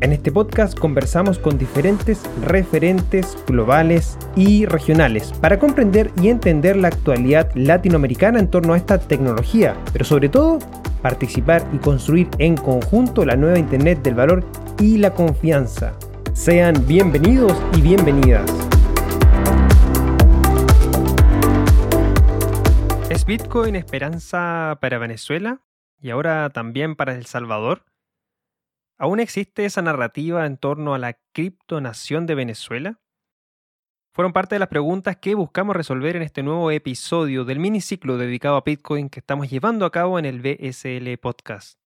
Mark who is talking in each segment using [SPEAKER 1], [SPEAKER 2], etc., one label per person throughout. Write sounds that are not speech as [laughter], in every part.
[SPEAKER 1] En este podcast conversamos con diferentes referentes globales y regionales para comprender y entender la actualidad latinoamericana en torno a esta tecnología, pero sobre todo participar y construir en conjunto la nueva Internet del valor y la confianza. Sean bienvenidos y bienvenidas. ¿Es Bitcoin esperanza para Venezuela y ahora también para El Salvador? ¿Aún existe esa narrativa en torno a la criptonación de Venezuela? Fueron parte de las preguntas que buscamos resolver en este nuevo episodio del miniciclo dedicado a Bitcoin que estamos llevando a cabo en el BSL Podcast.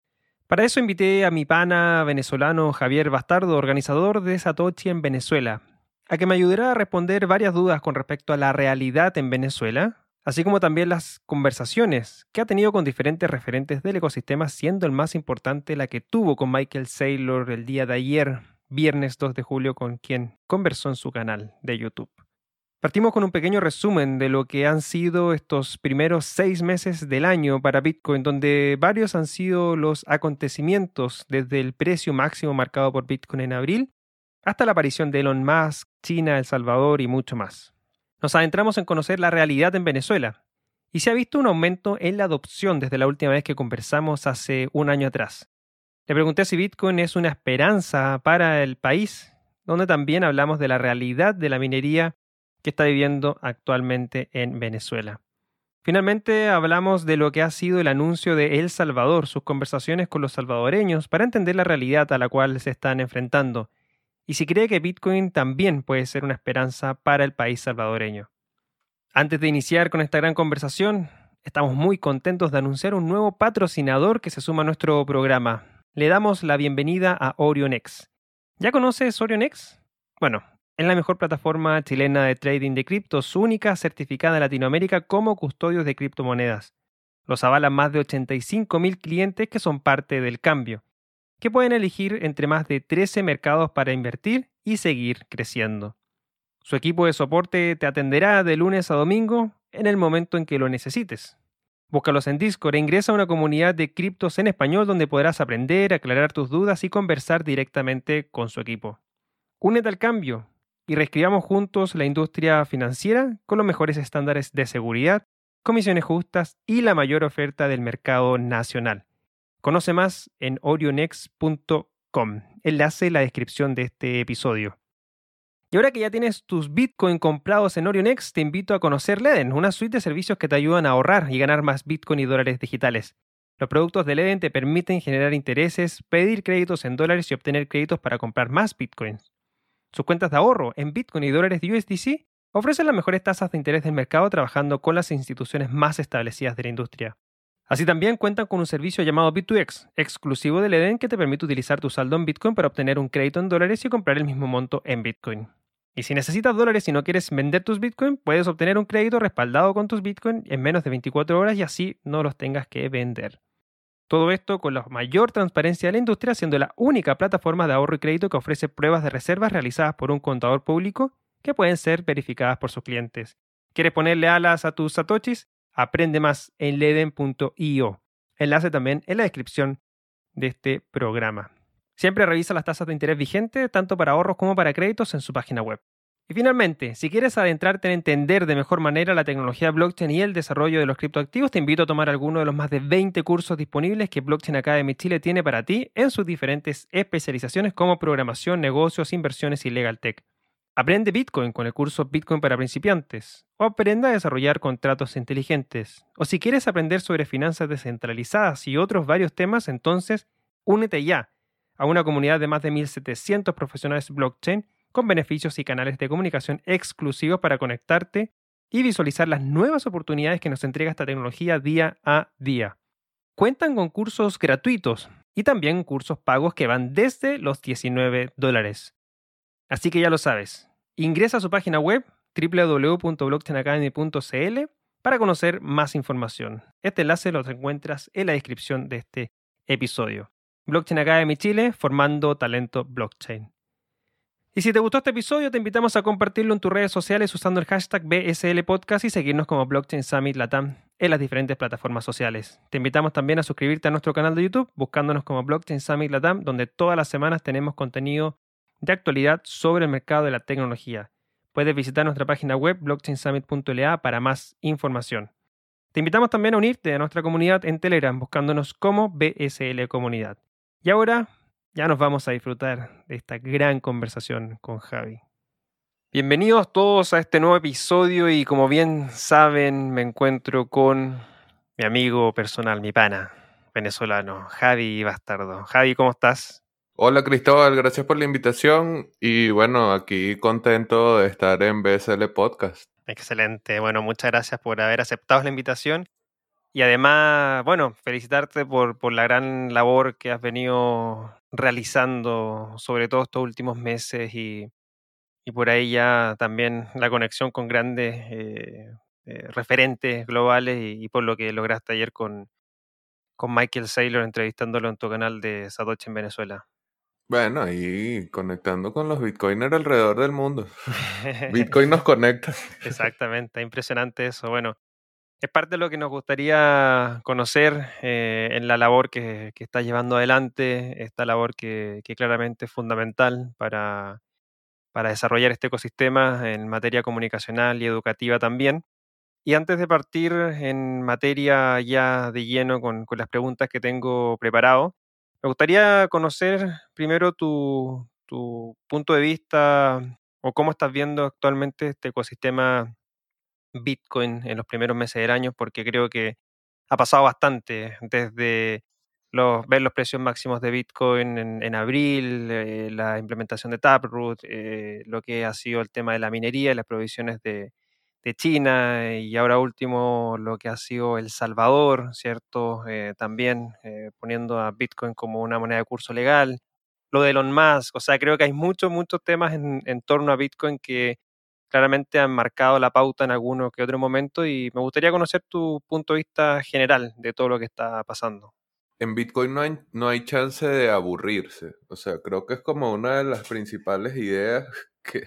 [SPEAKER 1] Para eso invité a mi pana venezolano Javier Bastardo, organizador de Satoshi en Venezuela, a que me ayudara a responder varias dudas con respecto a la realidad en Venezuela, así como también las conversaciones que ha tenido con diferentes referentes del ecosistema, siendo el más importante la que tuvo con Michael Saylor el día de ayer, viernes 2 de julio, con quien conversó en su canal de YouTube. Partimos con un pequeño resumen de lo que han sido estos primeros seis meses del año para Bitcoin, donde varios han sido los acontecimientos desde el precio máximo marcado por Bitcoin en abril hasta la aparición de Elon Musk, China, El Salvador y mucho más nos adentramos en conocer la realidad en Venezuela y se ha visto un aumento en la adopción desde la última vez que conversamos hace un año atrás. Le pregunté si Bitcoin es una esperanza para el país, donde también hablamos de la realidad de la minería que está viviendo actualmente en Venezuela. Finalmente hablamos de lo que ha sido el anuncio de El Salvador, sus conversaciones con los salvadoreños para entender la realidad a la cual se están enfrentando y si cree que Bitcoin también puede ser una esperanza para el país salvadoreño. Antes de iniciar con esta gran conversación, estamos muy contentos de anunciar un nuevo patrocinador que se suma a nuestro programa. Le damos la bienvenida a OrionX. ¿Ya conoces OrionX? Bueno, es la mejor plataforma chilena de trading de criptos, única certificada en Latinoamérica como custodios de criptomonedas. Los avalan más de 85.000 clientes que son parte del cambio que pueden elegir entre más de 13 mercados para invertir y seguir creciendo. Su equipo de soporte te atenderá de lunes a domingo en el momento en que lo necesites. Búscalos en Discord e ingresa a una comunidad de criptos en español donde podrás aprender, aclarar tus dudas y conversar directamente con su equipo. Únete al cambio y reescribamos juntos la industria financiera con los mejores estándares de seguridad, comisiones justas y la mayor oferta del mercado nacional. Conoce más en orionex.com. Enlace en la descripción de este episodio. Y ahora que ya tienes tus Bitcoin comprados en Orionex, te invito a conocer Leden, una suite de servicios que te ayudan a ahorrar y ganar más Bitcoin y dólares digitales. Los productos de Leden te permiten generar intereses, pedir créditos en dólares y obtener créditos para comprar más Bitcoins. Sus cuentas de ahorro en Bitcoin y dólares de USDC ofrecen las mejores tasas de interés del mercado trabajando con las instituciones más establecidas de la industria. Así también cuentan con un servicio llamado Bit2X, exclusivo del Eden que te permite utilizar tu saldo en Bitcoin para obtener un crédito en dólares y comprar el mismo monto en Bitcoin. Y si necesitas dólares y no quieres vender tus Bitcoin, puedes obtener un crédito respaldado con tus Bitcoin en menos de 24 horas y así no los tengas que vender. Todo esto con la mayor transparencia de la industria, siendo la única plataforma de ahorro y crédito que ofrece pruebas de reservas realizadas por un contador público que pueden ser verificadas por sus clientes. ¿Quieres ponerle alas a tus satoshis? Aprende más en leden.io. Enlace también en la descripción de este programa. Siempre revisa las tasas de interés vigentes, tanto para ahorros como para créditos, en su página web. Y finalmente, si quieres adentrarte en entender de mejor manera la tecnología blockchain y el desarrollo de los criptoactivos, te invito a tomar alguno de los más de 20 cursos disponibles que Blockchain Academy Chile tiene para ti en sus diferentes especializaciones como programación, negocios, inversiones y legal tech. Aprende Bitcoin con el curso Bitcoin para principiantes o aprenda a desarrollar contratos inteligentes. O si quieres aprender sobre finanzas descentralizadas y otros varios temas, entonces únete ya a una comunidad de más de 1.700 profesionales blockchain con beneficios y canales de comunicación exclusivos para conectarte y visualizar las nuevas oportunidades que nos entrega esta tecnología día a día. Cuentan con cursos gratuitos y también cursos pagos que van desde los 19 dólares. Así que ya lo sabes, ingresa a su página web www.blockchainacademy.cl para conocer más información. Este enlace lo encuentras en la descripción de este episodio. Blockchain Academy Chile, formando talento blockchain. Y si te gustó este episodio, te invitamos a compartirlo en tus redes sociales usando el hashtag BSL Podcast y seguirnos como Blockchain Summit Latam en las diferentes plataformas sociales. Te invitamos también a suscribirte a nuestro canal de YouTube buscándonos como Blockchain Summit Latam, donde todas las semanas tenemos contenido de actualidad sobre el mercado de la tecnología. Puedes visitar nuestra página web blockchainsummit.la para más información. Te invitamos también a unirte a nuestra comunidad en Telegram buscándonos como BSL Comunidad. Y ahora ya nos vamos a disfrutar de esta gran conversación con Javi. Bienvenidos todos a este nuevo episodio y como bien saben me encuentro con mi amigo personal, mi pana venezolano, Javi Bastardo. Javi, ¿cómo estás?
[SPEAKER 2] Hola Cristóbal, gracias por la invitación y bueno, aquí contento de estar en BSL Podcast.
[SPEAKER 1] Excelente, bueno, muchas gracias por haber aceptado la invitación y además, bueno, felicitarte por, por la gran labor que has venido realizando, sobre todo estos últimos meses y, y por ahí ya también la conexión con grandes eh, eh, referentes globales y, por lo que lograste ayer con, con Michael Saylor entrevistándolo en tu canal de Satoshi en Venezuela.
[SPEAKER 2] Bueno, y conectando con los bitcoiners alrededor del mundo. [laughs] Bitcoin nos [laughs] conecta.
[SPEAKER 1] Exactamente, impresionante eso. Bueno, es parte de lo que nos gustaría conocer eh, en la labor que, que estás llevando adelante, esta labor que, claramente es fundamental para, para, desarrollar este ecosistema en materia comunicacional y educativa también. Y antes de partir en materia ya de lleno con, con las preguntas que tengo preparado, me gustaría conocer primero tu, punto de vista o cómo estás viendo actualmente este ecosistema Bitcoin en los primeros meses del año, porque creo que ha pasado bastante desde ver los precios máximos de Bitcoin en, abril, eh, la implementación de Taproot, eh, lo que ha sido el tema de la minería y las provisiones de, de, China, y ahora último lo que ha sido El Salvador, ¿cierto? Eh, también poniendo a Bitcoin como una moneda de curso legal, lo de Elon Musk, o sea, creo que hay muchos, muchos temas en, en torno a Bitcoin que claramente han marcado la pauta en alguno que otro momento y me gustaría conocer tu punto de vista general de todo lo que está pasando.
[SPEAKER 2] En Bitcoin no hay, no hay chance de aburrirse. O sea, creo que es como una de las principales ideas [laughs] que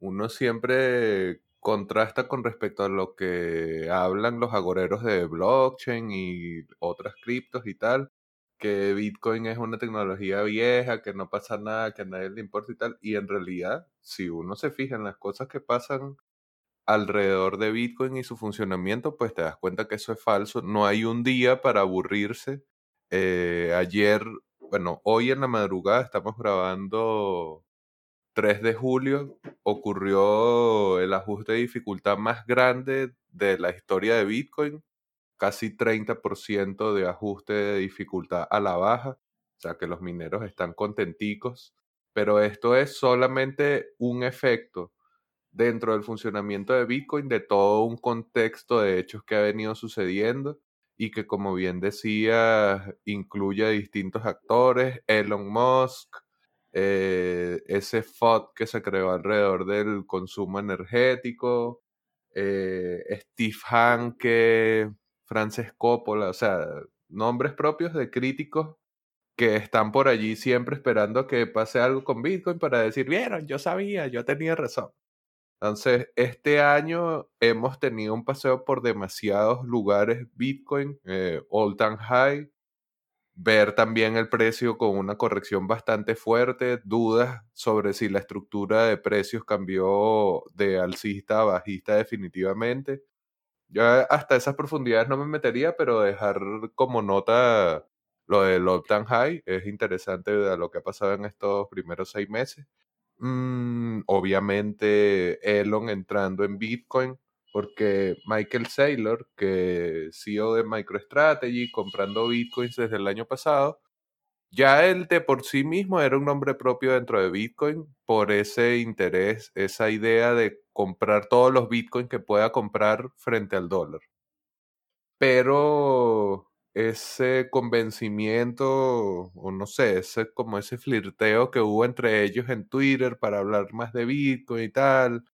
[SPEAKER 2] uno siempre contrasta con respecto a lo que hablan los agoreros de blockchain y otras criptos y tal que Bitcoin es una tecnología vieja, que no pasa nada, que a nadie le importa y tal. Y en realidad, si uno se fija en las cosas que pasan alrededor de Bitcoin y su funcionamiento, pues te das cuenta que eso es falso. No hay un día para aburrirse. Eh, ayer, bueno, hoy en la madrugada estamos grabando 3 de julio, ocurrió el ajuste de dificultad más grande de la historia de Bitcoin casi 30% de ajuste de dificultad a la baja, o sea que los mineros están contenticos, pero esto es solamente un efecto dentro del funcionamiento de Bitcoin de todo un contexto de hechos que ha venido sucediendo y que como bien decía incluye a distintos actores, Elon Musk, eh, ese FOD que se creó alrededor del consumo energético, eh, Steve Hanke, Frances Coppola, o sea, nombres propios de críticos que están por allí siempre esperando que pase algo con Bitcoin para decir, vieron, yo sabía, yo tenía razón. Entonces, este año hemos tenido un paseo por demasiados lugares Bitcoin, eh, all time high, ver también el precio con una corrección bastante fuerte, dudas sobre si la estructura de precios cambió de alcista a bajista definitivamente. Yo hasta esas profundidades no me metería, pero dejar como nota lo del all high es interesante de lo que ha pasado en estos primeros seis meses. Mm, obviamente Elon entrando en Bitcoin, porque Michael Saylor, que CEO de MicroStrategy, comprando Bitcoins desde el año pasado, ya él de por sí mismo era un nombre propio dentro de Bitcoin por ese interés, esa idea de comprar todos los Bitcoins que pueda comprar frente al dólar. Pero ese convencimiento, o no sé, ese, como ese flirteo que hubo entre ellos en Twitter para hablar más de Bitcoin y tal,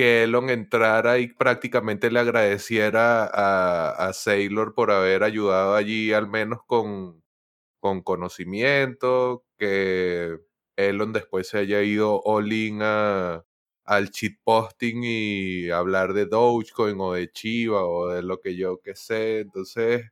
[SPEAKER 2] que Elon entrara y prácticamente le agradeciera a, a Saylor por haber ayudado allí al menos con, con conocimiento, que Elon después se haya ido all in a, al cheat posting y hablar de Dogecoin o de Chiva o de lo que yo que sé. Entonces,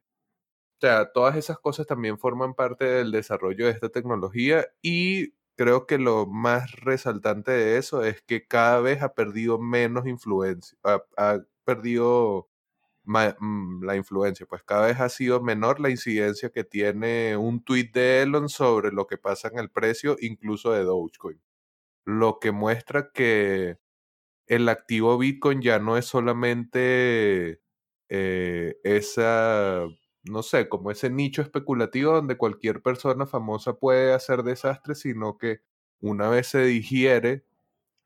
[SPEAKER 2] o sea, todas esas cosas también forman parte del desarrollo de esta tecnología y creo que lo más resaltante de eso es que cada vez ha perdido menos influencia, ha, perdido mm, la influencia, pues cada vez ha sido menor la incidencia que tiene un tweet de Elon sobre lo que pasa en el precio incluso de Dogecoin. Lo que muestra que el activo Bitcoin ya no es solamente eh, esa no sé, como ese nicho especulativo donde cualquier persona famosa puede hacer desastres, sino que una vez se digiere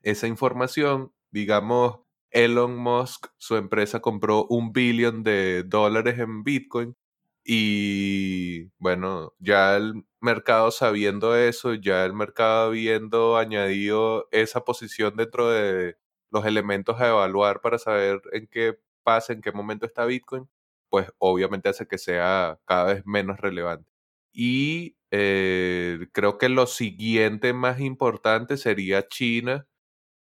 [SPEAKER 2] esa información, digamos, Elon Musk, su empresa compró un billón de dólares en Bitcoin y bueno, ya el mercado sabiendo eso, ya el mercado habiendo añadido esa posición dentro de los elementos a evaluar para saber en qué pasa, en qué momento está Bitcoin, pues obviamente hace que sea cada vez menos relevante. Y eh, creo que lo siguiente más importante sería China,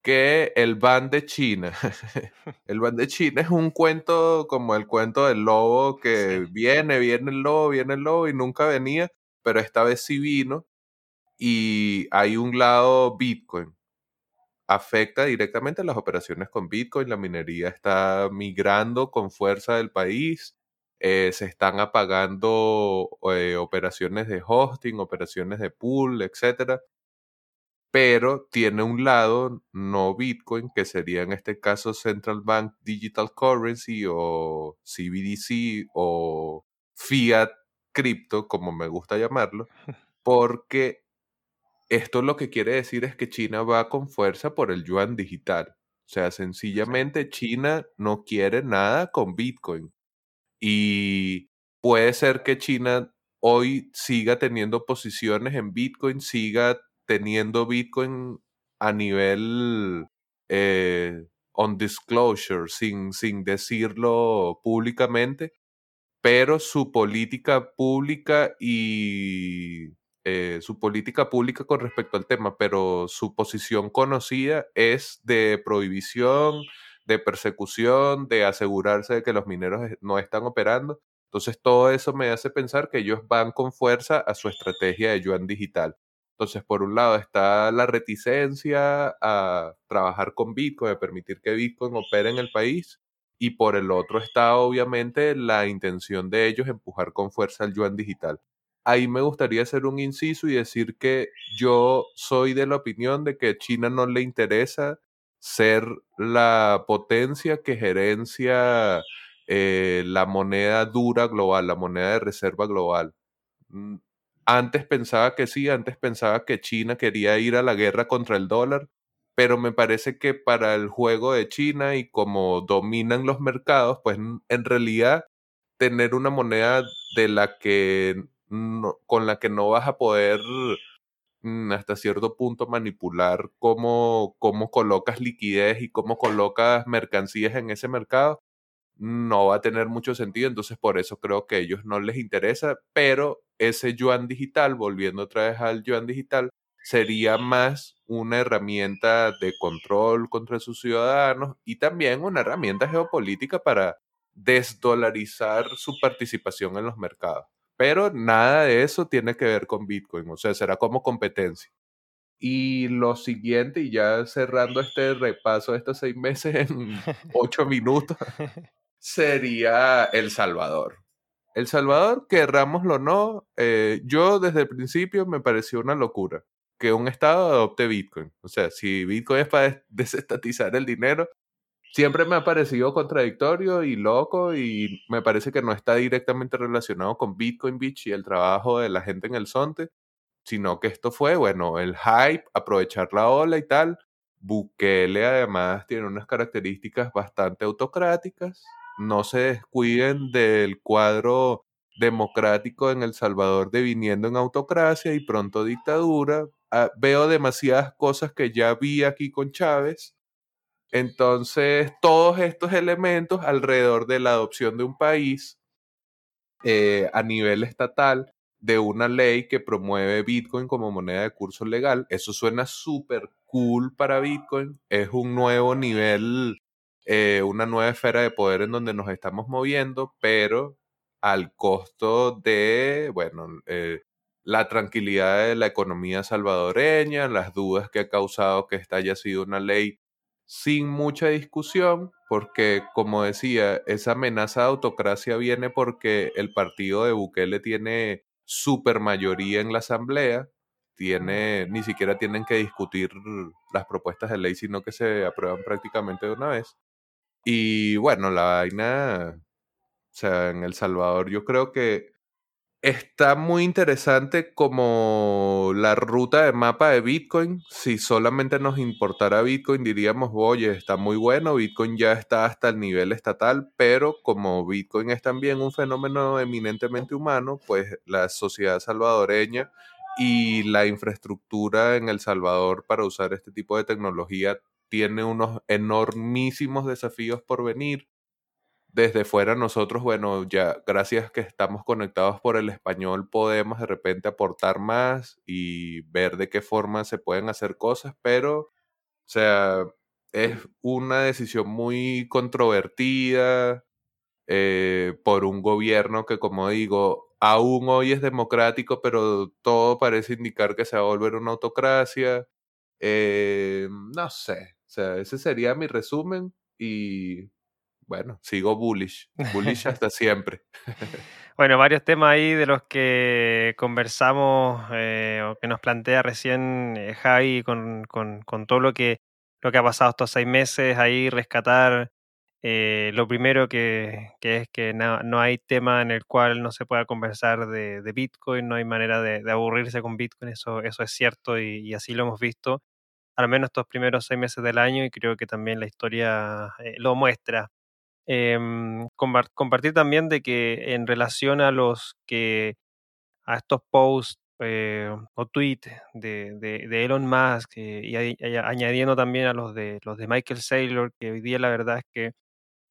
[SPEAKER 2] que el ban de China. [laughs] el ban de China es un cuento como el cuento del lobo [laughs] que viene, viene el lobo, viene el lobo y nunca venía, pero esta vez sí vino. Y hay un lado Bitcoin afecta directamente las operaciones con Bitcoin. La minería está migrando con fuerza del país. Eh, se están apagando eh, operaciones de hosting, operaciones de pool, etc. Pero tiene un lado no Bitcoin, que sería en este caso Central Bank Digital Currency o CBDC o Fiat Crypto, como me gusta llamarlo, [laughs] porque esto lo que quiere decir es que China va con fuerza por el yuan digital. O sea, sencillamente China no quiere nada con Bitcoin. Y puede ser que China hoy siga teniendo posiciones en Bitcoin, siga teniendo Bitcoin a nivel eh, on disclosure, sin, sin decirlo públicamente, pero su política pública y eh, su política pública con respecto al tema, pero su posición conocida es de prohibición, de persecución, de asegurarse de que los mineros no están operando. Entonces todo eso me hace pensar que ellos van con fuerza a su estrategia de yuan digital. Entonces, por un lado está la reticencia a trabajar con Bitcoin, a permitir que Bitcoin opere en el país, y por el otro está obviamente la intención de ellos empujar con fuerza el yuan digital ahí me gustaría hacer un inciso y decir que yo soy de la opinión de que a China no le interesa ser la potencia que gerencia eh, la moneda dura global, la moneda de reserva global. Mm, antes pensaba que sí, antes pensaba que China quería ir a la guerra contra el dólar, pero me parece que para el juego de China y como dominan los mercados, pues en realidad tener una moneda de la que con la que no vas a poder mm, hasta cierto punto manipular cómo, cómo colocas liquidez y cómo colocas mercancías en ese mercado, no va a tener mucho sentido. Entonces, por eso creo que a ellos no les interesa, pero ese yuan digital, volviendo otra vez al yuan digital, sería más una herramienta de control contra sus ciudadanos y también una herramienta geopolítica para desdolarizar su participación en los mercados. Pero nada de eso tiene que ver con Bitcoin, o sea, será como competencia. Y lo siguiente, y ya cerrando este repaso de estos seis meses [laughs] en ocho minutos, [laughs] sería El Salvador. El Salvador, querrámoslo o no, eh, yo desde el principio me pareció una locura que un Estado adopte Bitcoin. O sea, si Bitcoin es para desestatizar el dinero, siempre me ha parecido contradictorio y loco y me parece que no está directamente relacionado con Bitcoin Beach y el trabajo de la gente en el Sonte, sino que esto fue, bueno, el hype, aprovechar la ola y tal. Bukele además tiene unas características bastante autocráticas, no se descuiden del cuadro democrático en El Salvador deviniendo en autocracia y pronto dictadura. Ah, veo demasiadas cosas que ya vi aquí con Chávez. Entonces, todos estos elementos alrededor de la adopción de un país eh, a nivel estatal de una ley que promueve Bitcoin como moneda de curso legal. Eso suena súper cool para Bitcoin. Es un nuevo nivel, eh, una nueva esfera de poder en donde nos estamos moviendo, pero al costo de, bueno, eh, la tranquilidad de la economía salvadoreña, las dudas que ha causado que esta haya sido una ley sin mucha discusión, porque como decía, esa amenaza de autocracia viene porque el partido de Bukele tiene supermayoría en la asamblea, tiene, ni siquiera tienen que discutir las propuestas de ley, sino que se aprueban prácticamente de una vez. Y bueno, la vaina o sea, en El Salvador yo creo que está muy interesante como la ruta de mapa de Bitcoin. Si solamente nos importara Bitcoin, diríamos, oye, está muy bueno, Bitcoin ya está hasta el nivel estatal, pero como Bitcoin es también un fenómeno eminentemente humano, pues la sociedad salvadoreña y la infraestructura en El Salvador para usar este tipo de tecnología tiene unos enormísimos desafíos por venir desde fuera nosotros, bueno, ya gracias que estamos conectados por el español, podemos de repente aportar más y ver de qué forma se pueden hacer cosas, pero, o sea, es una decisión muy controvertida eh, por un gobierno que, como digo, aún hoy es democrático, pero todo parece indicar que se va a volver una autocracia. Eh, no sé, o sea, ese sería mi resumen y bueno, sigo bullish, bullish [laughs] hasta siempre. [laughs]
[SPEAKER 1] Bueno, varios temas ahí de los que conversamos eh, o que nos plantea recién eh, Javi con, todo lo que, lo que ha pasado estos seis meses, ahí rescatar eh, lo primero que, es que no, hay tema en el cual no se pueda conversar de, Bitcoin, no hay manera de, aburrirse con Bitcoin, eso, eso es cierto y, así lo hemos visto, al menos estos primeros seis meses del año y creo que también la historia lo muestra. Em, compartir también de que en relación a los que a estos posts eh, o tweets de, de, Elon Musk eh, y, añadiendo también a los de los de Michael Saylor, que hoy día la verdad es que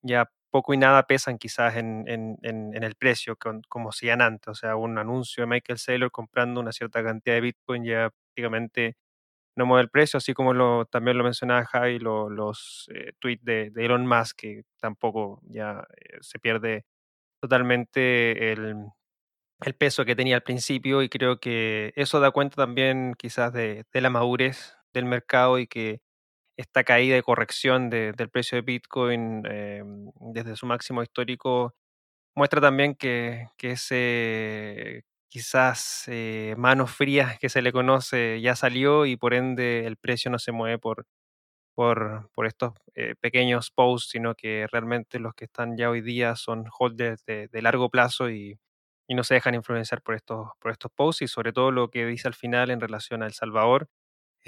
[SPEAKER 1] ya poco y nada pesan quizás en, en, en, el precio como hacían antes. O sea, un anuncio de Michael Saylor comprando una cierta cantidad de Bitcoin ya prácticamente no mueve el precio, así como lo, también lo mencionaba Javi, los eh, tweets de, Elon Musk, que tampoco ya eh, se pierde totalmente el, peso que tenía al principio y creo que eso da cuenta también quizás de, la madurez del mercado y que esta caída de corrección del precio de Bitcoin eh, desde su máximo histórico muestra también que, que ese quizás eh, manos frías que se le conoce ya salió y por ende el precio no se mueve por, por, estos eh, pequeños posts, sino que realmente los que están ya hoy día son holders de, de largo plazo y, y, no se dejan influenciar por estos, por estos posts y sobre todo lo que dice al final en relación a El Salvador,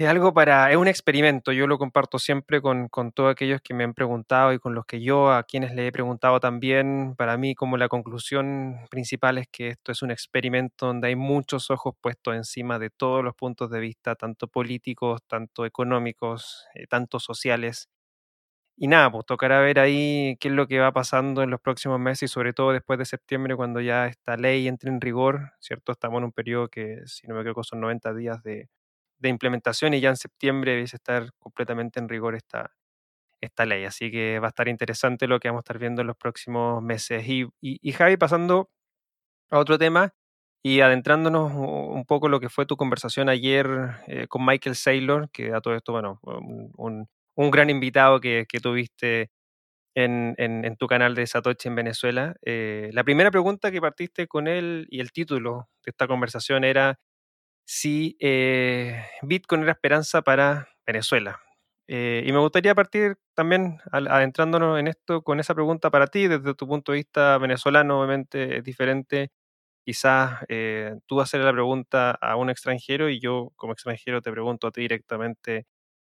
[SPEAKER 1] es algo para, es un experimento, yo lo comparto siempre con, con, todos aquellos que me han preguntado y con los que yo, a quienes le he preguntado también, para mí como la conclusión principal es que esto es un experimento donde hay muchos ojos puestos encima de todos los puntos de vista, tanto políticos, tanto económicos, eh, tanto sociales. Y nada, pues tocará ver ahí qué es lo que va pasando en los próximos meses y sobre todo después de septiembre cuando ya esta ley entre en rigor, ¿cierto? Estamos en un periodo que, si no me equivoco, son 90 días de de implementación y ya en septiembre debe estar completamente en rigor esta, esta ley. Así que va a estar interesante lo que vamos a estar viendo en los próximos meses. Y, y, Javi, pasando a otro tema y adentrándonos un poco lo que fue tu conversación ayer eh, con Michael Saylor, que a todo esto, bueno, un, un gran invitado que, que tuviste en, en, tu canal de Satoshi en Venezuela. Eh, la primera pregunta que partiste con él y el título de esta conversación era si eh, Bitcoin era esperanza para Venezuela. Eh, y me gustaría partir también adentrándonos en esto con esa pregunta para ti, desde tu punto de vista venezolano, obviamente es diferente. Quizás eh, tú hacer la pregunta a un extranjero y yo como extranjero te pregunto a ti directamente,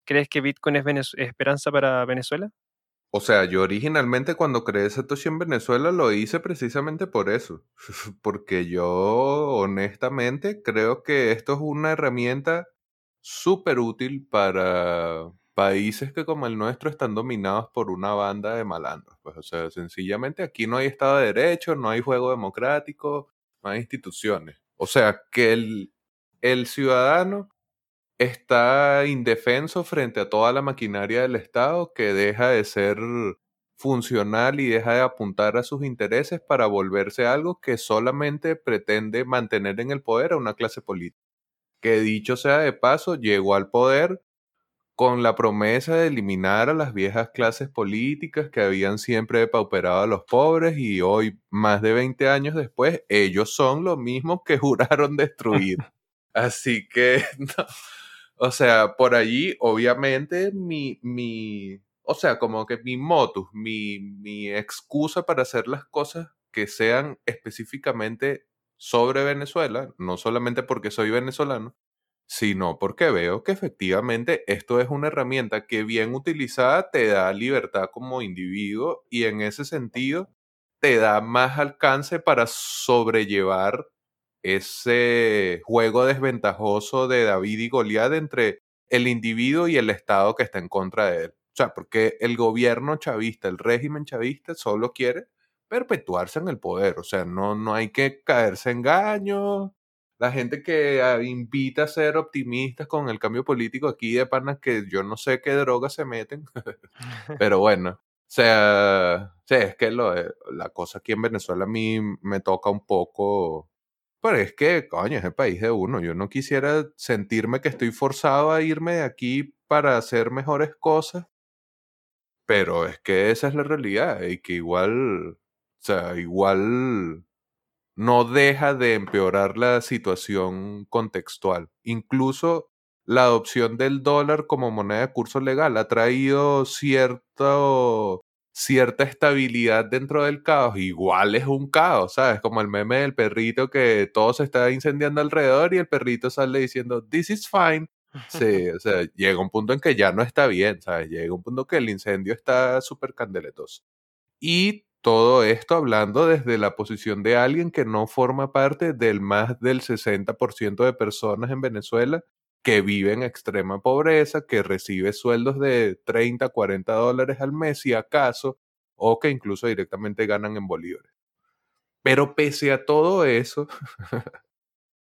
[SPEAKER 1] ¿crees que Bitcoin es esperanza para Venezuela?
[SPEAKER 2] O sea, yo originalmente cuando creé Satoshi en Venezuela lo hice precisamente por eso. [laughs] Porque yo honestamente creo que esto es una herramienta súper útil para países que como el nuestro están dominados por una banda de malandros. Pues, o sea, sencillamente aquí no hay Estado de Derecho, no hay juego democrático, no hay instituciones. O sea, que el, el ciudadano está indefenso frente a toda la maquinaria del Estado que deja de ser funcional y deja de apuntar a sus intereses para volverse algo que solamente pretende mantener en el poder a una clase política. Que dicho sea de paso, llegó al poder con la promesa de eliminar a las viejas clases políticas que habían siempre depauperado a los pobres y hoy, más de 20 años después, ellos son lo mismo que [laughs] juraron destruir. [laughs] Así que, [laughs] no, o sea, por allí, obviamente, mi, mi, o sea, como que mi motus, mi, mi excusa para hacer las cosas que sean específicamente sobre Venezuela, no solamente porque soy venezolano, sino porque veo que efectivamente esto es una herramienta que bien utilizada te da libertad como individuo y en ese sentido te da más alcance para sobrellevar ese juego desventajoso de David y Goliat entre el individuo y el Estado que está en contra de él. O sea, porque el gobierno chavista, el régimen chavista, solo quiere perpetuarse en el poder. O sea, no, no hay que caerse en engaños. La gente que ah, invita a ser optimistas con el cambio político aquí de panas que yo no sé qué drogas se meten. [laughs] [laughs] Pero bueno, o sea, es que lo, la cosa aquí en Venezuela a mí me toca un poco pero es que, coño, es el país de uno. Yo no quisiera sentirme que estoy forzado a irme de aquí para hacer mejores cosas. Pero es que esa es la realidad y que igual, o sea, igual no deja de empeorar la situación contextual. Incluso la adopción del dólar como moneda de curso legal ha traído cierto cierta estabilidad dentro del caos, igual es un caos, ¿sabes? Como el meme del perrito que todo se está incendiando alrededor y el perrito sale diciendo, this is fine. Sí, [laughs] o sea, llega un punto en que ya no está bien, ¿sabes? Llega un punto que el incendio está súper candeletoso. Y todo esto hablando desde la posición de alguien que no forma parte del más del 60% de personas en Venezuela que vive en extrema pobreza, que recibe sueldos de 30, 40 dólares al mes, si acaso, o que incluso directamente ganan en bolívares. Pero pese a todo eso, [laughs]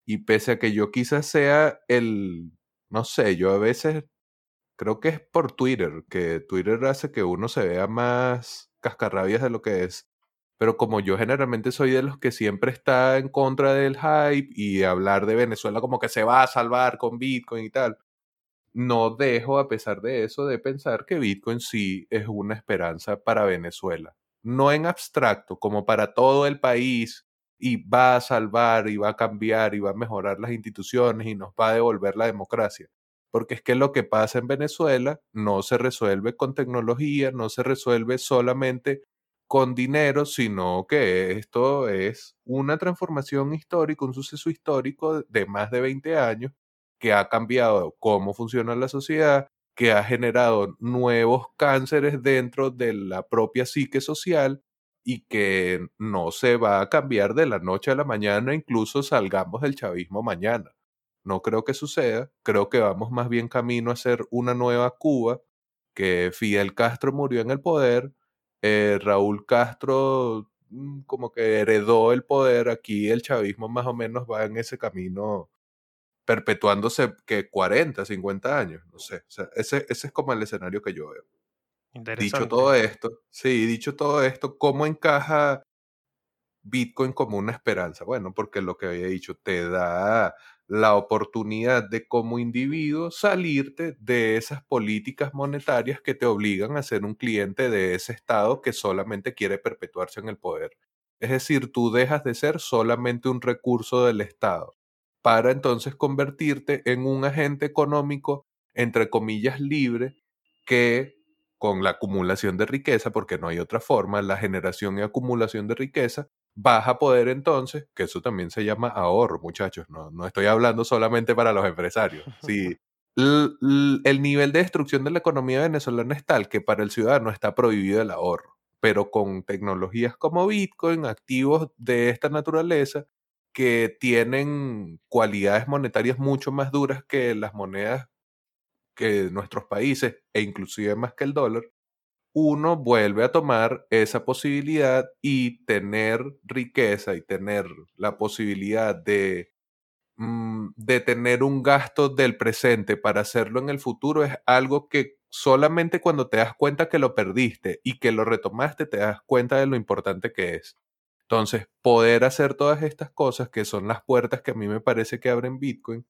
[SPEAKER 2] y pese a que yo quizás sea el, no sé, yo a veces creo que es por Twitter, que Twitter hace que uno se vea más cascarrabias de lo que es. Pero como yo generalmente soy de los que siempre está en contra del hype y hablar de Venezuela como que se va a salvar con Bitcoin y tal, no dejo a pesar de eso de pensar que Bitcoin sí es una esperanza para Venezuela. No en abstracto, como para todo el país y va a salvar y va a cambiar y va a mejorar las instituciones y nos va a devolver la democracia. Porque es que lo que pasa en Venezuela no se resuelve con tecnología, no se resuelve solamente con dinero, sino que esto es una transformación histórica, un suceso histórico de más de 20 años que ha cambiado cómo funciona la sociedad, que ha generado nuevos cánceres dentro de la propia psique social y que no se va a cambiar de la noche a la mañana, incluso salgamos del chavismo mañana. No creo que suceda, creo que vamos más bien camino a ser una nueva Cuba, que Fidel Castro murió en el poder, eh, Raúl Castro mm, como que heredó el poder, aquí el chavismo más o menos va en ese camino perpetuándose que 40, 50 años, no sé, ese, ese es como el escenario que yo veo. Dicho todo esto, sí, dicho todo esto, ¿cómo encaja Bitcoin como una esperanza? Bueno, porque lo que había dicho, te da la oportunidad de como individuo salirte de esas políticas monetarias que te obligan a ser un cliente de ese Estado que solamente quiere perpetuarse en el poder. Es decir, tú dejas de ser solamente un recurso del Estado para entonces convertirte en un agente económico, entre comillas, libre, que con la acumulación de riqueza, porque no hay otra forma, la generación y acumulación de riqueza, vas a poder entonces, que eso también se llama ahorro, muchachos, no, no estoy hablando solamente para los empresarios. [laughs] Si, el nivel de destrucción de la economía venezolana es tal que para el ciudadano está prohibido el ahorro, pero con tecnologías como Bitcoin, activos de esta naturaleza, que tienen cualidades monetarias mucho más duras que las monedas que nuestros países, e inclusive más que el dólar, uno vuelve a tomar esa posibilidad y tener riqueza y tener la posibilidad de Mm, de tener un gasto del presente para hacerlo en el futuro es algo que solamente cuando te das cuenta que lo perdiste y que lo retomaste te das cuenta de lo importante que es. Entonces, poder hacer todas estas cosas que son las puertas que a mí me parece que abren Bitcoin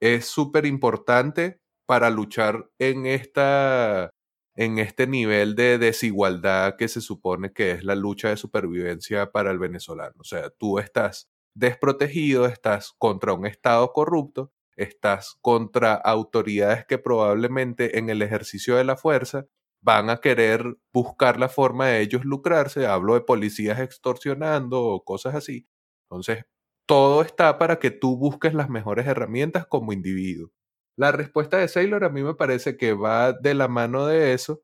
[SPEAKER 2] es súper importante para luchar en esta en este nivel de desigualdad que se supone que es la lucha de supervivencia para el venezolano. O sea, tú estás desprotegido, estás contra un Estado corrupto, estás contra autoridades que probablemente en el ejercicio de la fuerza van a querer buscar la forma de ellos lucrarse, hablo de policías extorsionando o cosas así. Entonces, todo está para que tú busques las mejores herramientas como individuo. La respuesta de Sailor a mí me parece que va de la mano de eso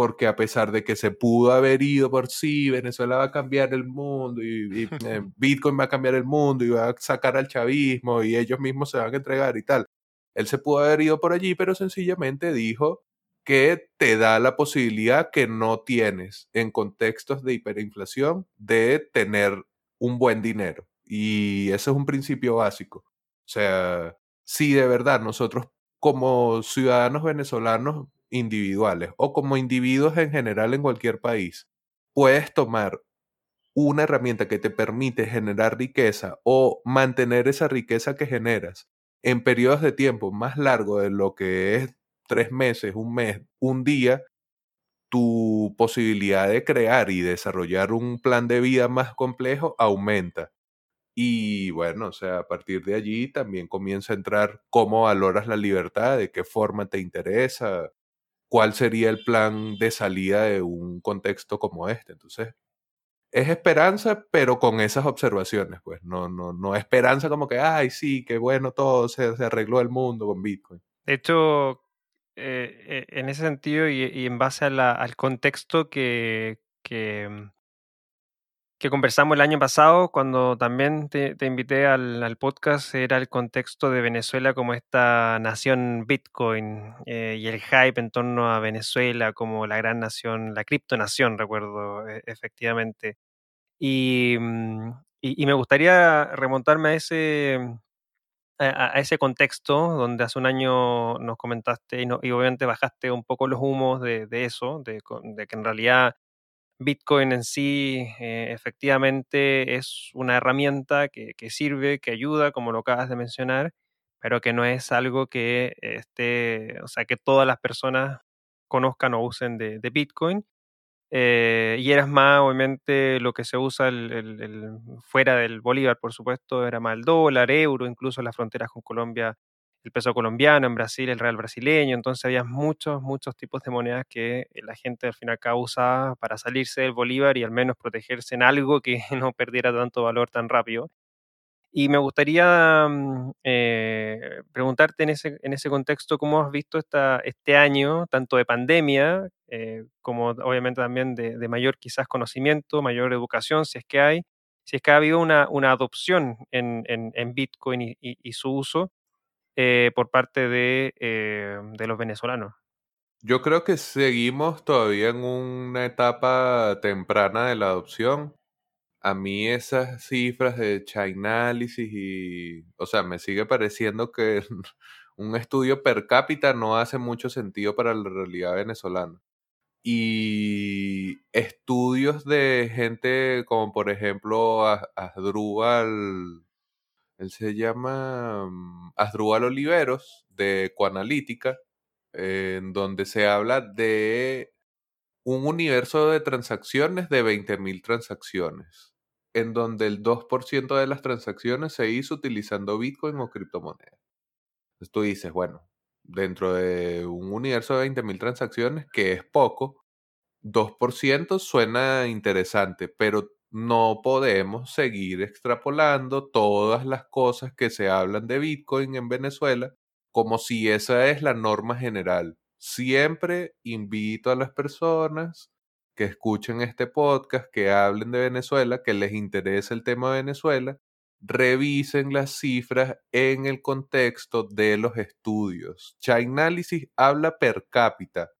[SPEAKER 2] porque a pesar de que se pudo haber ido por sí, Venezuela va a cambiar el mundo y, eh, [laughs] Bitcoin va a cambiar el mundo y va a sacar al chavismo y ellos mismos se van a entregar y tal. Él se pudo haber ido por allí, pero sencillamente dijo que te da la posibilidad que no tienes en contextos de hiperinflación de tener un buen dinero. Y ese es un principio básico. O sea, si de verdad nosotros como ciudadanos venezolanos individuales o como individuos en general en cualquier país, puedes tomar una herramienta que te permite generar riqueza o mantener esa riqueza que generas en periodos de tiempo más largo de lo que es tres meses, un mes, un día, tu posibilidad de crear y desarrollar un plan de vida más complejo aumenta. Y bueno, o sea, a partir de allí también comienza a entrar cómo valoras la libertad, de qué forma te interesa, cuál sería el plan de salida de un contexto como este. Entonces, es esperanza, pero con esas observaciones, pues, no, no, no esperanza como que, ay, sí, qué bueno todo, se, se arregló el mundo con Bitcoin.
[SPEAKER 1] De hecho, eh, e, en ese sentido y, en base al contexto que, que, mm, que conversamos el año pasado, cuando también te, invité al, podcast, era el contexto de Venezuela como esta nación Bitcoin eh, y el hype en torno a Venezuela como la gran nación, la criptonación, recuerdo e, efectivamente. Mm, y, y, me gustaría remontarme a ese, a, ese contexto donde hace un año nos comentaste y, no, y obviamente bajaste un poco los humos de, de eso, de, de que en realidad Bitcoin en sí eh, efectivamente es una herramienta que, sirve, que ayuda, como lo acabas de mencionar, pero que no es algo que esté, o sea, que todas las personas conozcan o usen de, Bitcoin. Eh, y era más, obviamente, lo que se usa el, fuera del Bolívar, por supuesto, era más el dólar, euro, incluso las fronteras con Colombia el peso colombiano, en Brasil el real brasileño, entonces había muchos, muchos tipos de monedas que la gente al final acá usaba para salirse del bolívar y al menos protegerse en algo que [laughs] no perdiera tanto valor tan rápido. Y me gustaría mm, eh, preguntarte en ese, en ese contexto cómo has visto esta, este año, tanto de pandemia eh, como obviamente también de, mayor quizás conocimiento, mayor educación, si es que hay, si es que ha habido una, una adopción en, en, Bitcoin y, su uso, eh, por parte de, eh, de los venezolanos.
[SPEAKER 2] Yo creo que seguimos todavía en una etapa temprana de la adopción. A mí esas cifras de Chainalysis y, o sea, me sigue pareciendo que [laughs] un estudio per cápita no hace mucho sentido para la realidad venezolana. Y estudios de gente como por ejemplo Asdrúbal él se llama mm, Asdrúbal Oliveros, de Coanalítica, en donde se habla de un universo de transacciones de 20.000 transacciones, en donde el 2% de las transacciones se hizo utilizando Bitcoin o criptomonedas. Entonces tú dices, bueno, dentro de un universo de 20.000 transacciones, que es poco, 2% suena interesante, pero no podemos seguir extrapolando todas las cosas que se hablan de Bitcoin en Venezuela como si esa es la norma general. Siempre invito a las personas que escuchen este podcast, que hablen de Venezuela, que les interese el tema de Venezuela, revisen las cifras en el contexto de los estudios. Chainalysis habla per cápita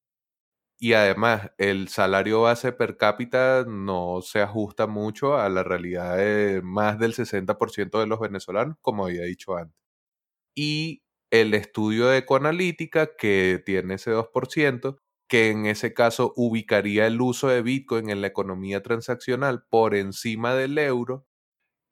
[SPEAKER 2] y además el salario base per cápita no se ajusta mucho a la realidad de más del 60% de los venezolanos, como había dicho antes. Y el estudio de Ecoanalítica, que tiene ese 2%, que en ese caso ubicaría el uso de Bitcoin en la economía transaccional por encima del euro,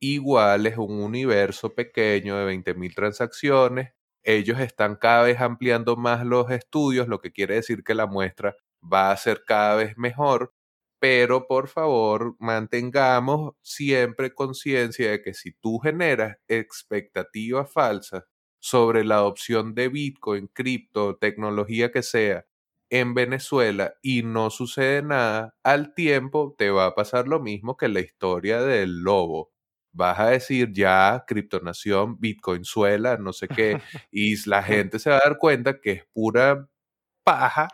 [SPEAKER 2] igual es un universo pequeño de 20.000 transacciones. Ellos están cada vez ampliando más los estudios, lo que quiere decir que la muestra va a ser cada vez mejor, pero por favor mantengamos siempre conciencia de que si tú generas expectativas falsas sobre la adopción de Bitcoin, cripto, tecnología que sea en Venezuela y no sucede nada, al tiempo te va a pasar lo mismo que la historia del lobo. Vas a decir ya criptonación, bitcoinzuela, no sé qué, [laughs] y la gente se va a dar cuenta que es pura paja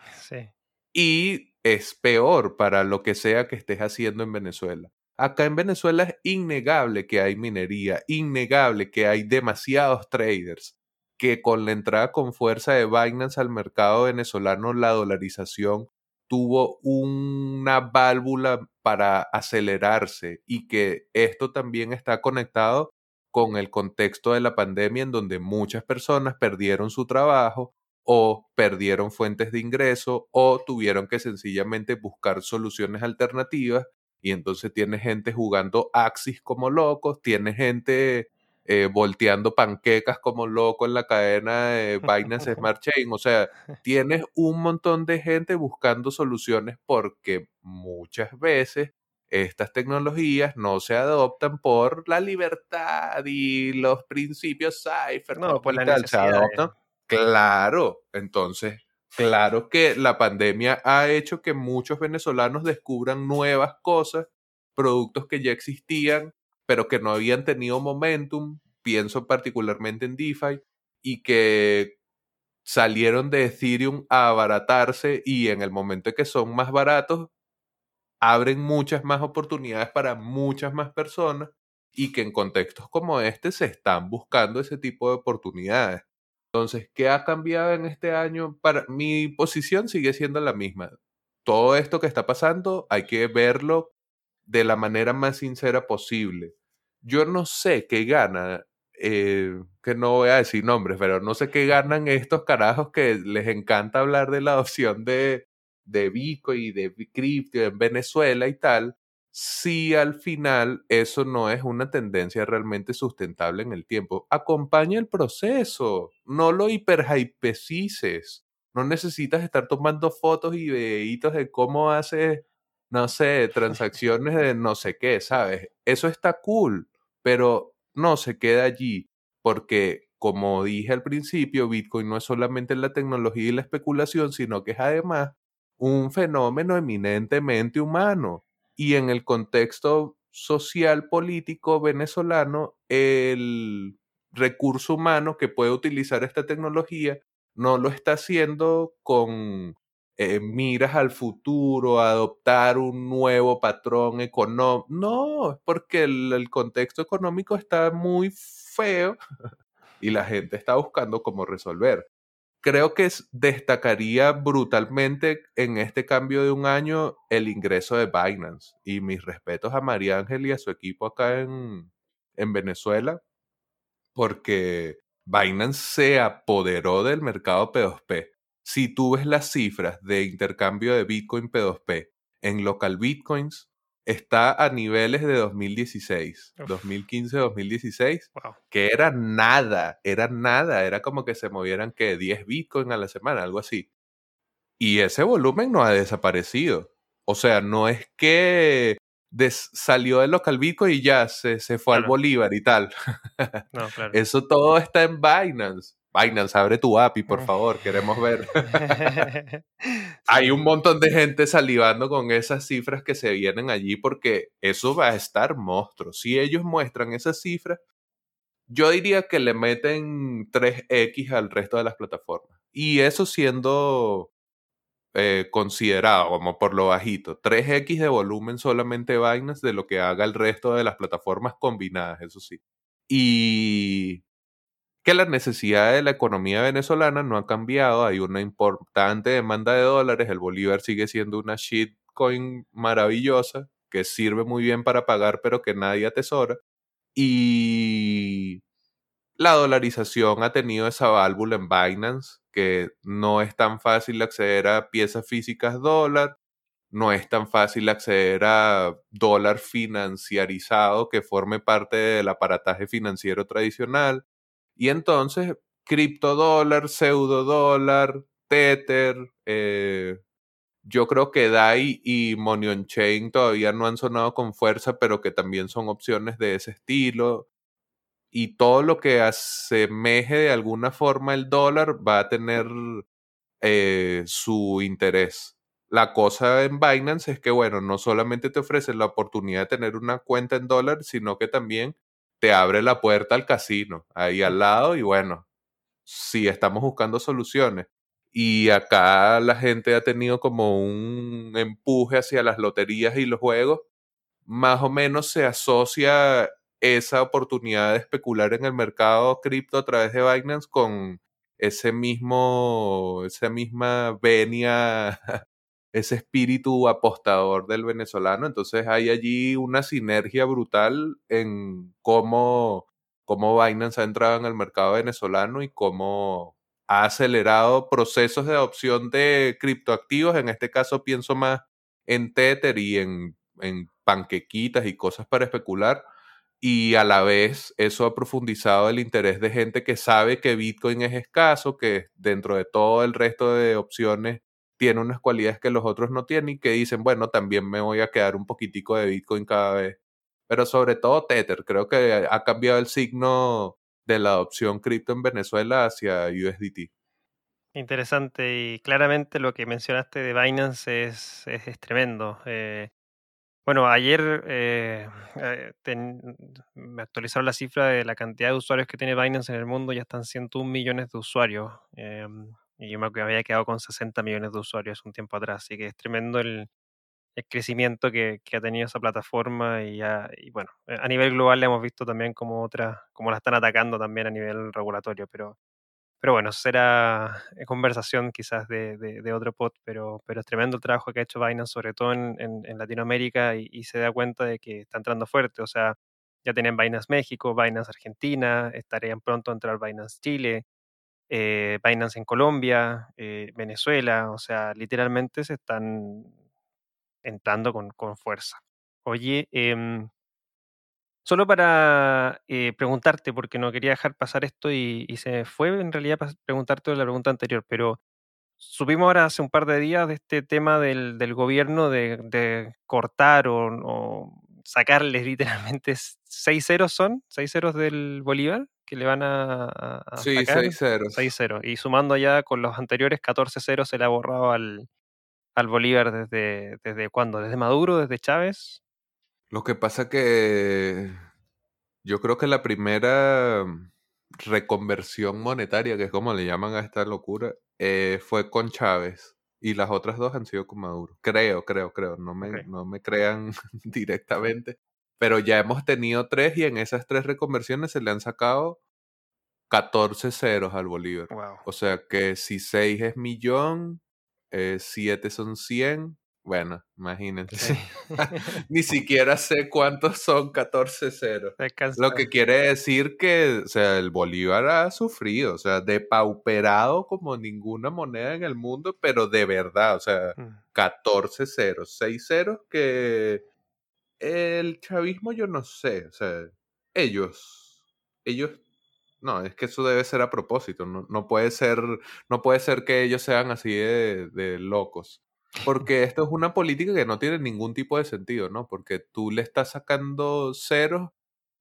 [SPEAKER 2] y es peor para lo que sea que estés haciendo en Venezuela. Acá en Venezuela es innegable que hay minería, innegable que hay demasiados traders, que con la entrada con fuerza de Binance al mercado venezolano, la dolarización tuvo una válvula para acelerarse y que esto también está conectado con el contexto de la pandemia en donde muchas personas perdieron su trabajo o perdieron fuentes de ingreso o tuvieron que sencillamente buscar soluciones alternativas y entonces tiene gente jugando Axis como locos, tiene gente eh, volteando panquecas como loco en la cadena de Binance [laughs] Smart Chain. O sea, tienes un montón de gente buscando soluciones porque muchas veces estas tecnologías no se adoptan por la libertad y los principios cipher.
[SPEAKER 1] No, por la se adoptan.
[SPEAKER 2] Claro, entonces, claro que la pandemia ha hecho que muchos venezolanos descubran nuevas cosas, productos que ya existían pero que no habían tenido momentum, pienso particularmente en DeFi, y que salieron de Ethereum a abaratarse y en el momento en que son más baratos, abren muchas más oportunidades para muchas más personas y que en contextos como este se están buscando ese tipo de oportunidades. Entonces, ¿qué ha cambiado en este año? Para mi posición sigue siendo la misma. Todo esto que está pasando hay que verlo de la manera más sincera posible. Yo no sé qué gana, eh, que no voy a decir nombres, pero no sé qué ganan estos carajos que les encanta hablar de la [laughs] adopción de, de Bitcoin y de cripto en Venezuela y tal, si al final eso no es una tendencia realmente sustentable en el tiempo. Acompaña el proceso, no lo hiperhypecices. No necesitas estar tomando fotos y videitos de cómo haces no sé, transacciones de no sé qué, ¿sabes? Eso está cool, pero no se queda allí, porque como dije al principio, Bitcoin no es solamente la tecnología y la especulación, sino que es además un fenómeno eminentemente humano. Y en el contexto social político venezolano, el recurso humano que puede utilizar esta tecnología no lo está haciendo con eh, miras al futuro, adoptar un nuevo patrón económico. No, es porque el, contexto económico está muy feo y la gente está buscando cómo resolver. Creo que destacaría brutalmente en este cambio de un año el ingreso de Binance. Y mis respetos a María Ángel y a su equipo acá en, en Venezuela, porque Binance se apoderó del mercado P2P si tú ves las cifras de intercambio de Bitcoin P2P en local Bitcoins, está a niveles de 2016, 2015-2016, que era nada, era nada, era como que se movieran que 10 Bitcoin a la semana, algo así. Y ese volumen no ha desaparecido. O sea, no es que salió del local Bitcoin y ya se, se fue al Bolívar y tal. [laughs] No, claro. Eso todo está en Binance. Binance, abre tu API, por favor, queremos ver. [laughs] [laughs] Hay un montón de gente salivando con esas cifras que se vienen allí porque eso va a estar monstruo. Si ellos muestran esas cifras, yo diría que le meten 3X al resto de las plataformas. Y eso siendo eh, considerado como por lo bajito. 3X de volumen solamente Binance de lo que haga el resto de las plataformas combinadas, eso sí. Y que la necesidad de la economía venezolana no ha cambiado, hay una importante demanda de dólares, el bolívar sigue siendo una shitcoin maravillosa que sirve muy bien para pagar pero que nadie atesora. Y la dolarización ha tenido esa válvula en Binance que no es tan fácil acceder a piezas físicas dólar, no es tan fácil acceder a dólar financiarizado que forme parte del aparataje financiero tradicional. Y entonces, criptodólar, pseudodólar, Tether, eh, yo creo que DAI y Money on Chain todavía no han sonado con fuerza, pero que también son opciones de ese estilo y todo lo que asemeje de alguna forma el dólar va a tener eh, su interés. La cosa en Binance es que, bueno, no solamente te ofrece la oportunidad de tener una cuenta en dólar, sino que también te abre la puerta al casino ahí al lado y bueno, si estamos buscando soluciones. Y acá la gente ha tenido como un empuje hacia las loterías y los juegos, más o menos se asocia esa oportunidad de especular en el mercado cripto a través de Binance con ese mismo, esa misma venia, [laughs] ese espíritu apostador del venezolano. Entonces hay allí una sinergia brutal en cómo, cómo Binance ha entrado en el mercado venezolano y cómo ha acelerado procesos de adopción de criptoactivos. En este caso pienso más en Tether y en, en panquequitas y cosas para especular y a la vez eso ha profundizado el interés de gente que sabe que Bitcoin es escaso, que dentro de todo el resto de opciones tiene unas cualidades que los otros no tienen y que dicen, bueno, también me voy a quedar un poquitico de Bitcoin cada vez. Pero sobre todo Tether, creo que ha cambiado el signo de la adopción cripto en Venezuela hacia USDT.
[SPEAKER 1] Interesante y claramente lo que mencionaste de Binance es, es, tremendo. Eh, bueno, ayer eh, eh, me actualizaron la cifra de la cantidad de usuarios que tiene Binance en el mundo, ya están 101 millones de usuarios. Em, y yo me había quedado con 60 millones de usuarios un tiempo atrás, así que es tremendo el, crecimiento que, ha tenido esa plataforma y, y, bueno, a nivel global le hemos visto también como otras, como la están atacando también a nivel regulatorio, pero pero bueno, será eh, conversación quizás de, de, otro pod, pero, pero es tremendo el trabajo que ha hecho Binance, sobre todo en, en, Latinoamérica, y, se da cuenta de que está entrando fuerte. O sea, ya tienen Binance México, Binance Argentina, estarían pronto a entrar Binance Chile, eh, Binance en Colombia, eh, Venezuela. O sea, literalmente se están entrando con, con fuerza. Oye, eh, Solo para eh, preguntarte, porque no quería dejar pasar esto y, se fue en realidad preguntarte la pregunta anterior, pero supimos ahora hace un par de días de este tema del, gobierno de, cortar o, sacarles literalmente seis ceros son, seis ceros del Bolívar que le van a,
[SPEAKER 2] sí, seis ceros.
[SPEAKER 1] Seis ceros. Y sumando ya con los anteriores 14 ceros se le ha borrado al, al Bolívar desde, desde cuándo, desde Maduro, desde Chávez.
[SPEAKER 2] Lo que pasa que yo creo que la primera reconversión monetaria, que es como le llaman a esta locura, eh, fue con Chávez. Y las otras dos han sido con Maduro. Creo, creo, creo. No me, no me crean [laughs] directamente. Pero ya hemos tenido tres y en esas tres reconversiones se le han sacado 14 ceros al Bolívar. O sea que si 6 es millón, 7 eh, son 100, bueno, imagínense. [laughs] [laughs] Ni siquiera sé cuántos son 14 ceros. Lo que quiere decir que, o sea, el Bolívar ha sufrido, o sea, depauperado como ninguna moneda en el mundo, pero de verdad, o sea, 14 mm. ceros, 6 ceros que el chavismo yo no sé, o sea, ellos, ellos no, es que eso debe ser a propósito, no, no, puede ser, no puede ser que ellos sean así de, de locos. Porque esto es una política que no tiene ningún tipo de sentido, ¿no? Porque tú le estás sacando ceros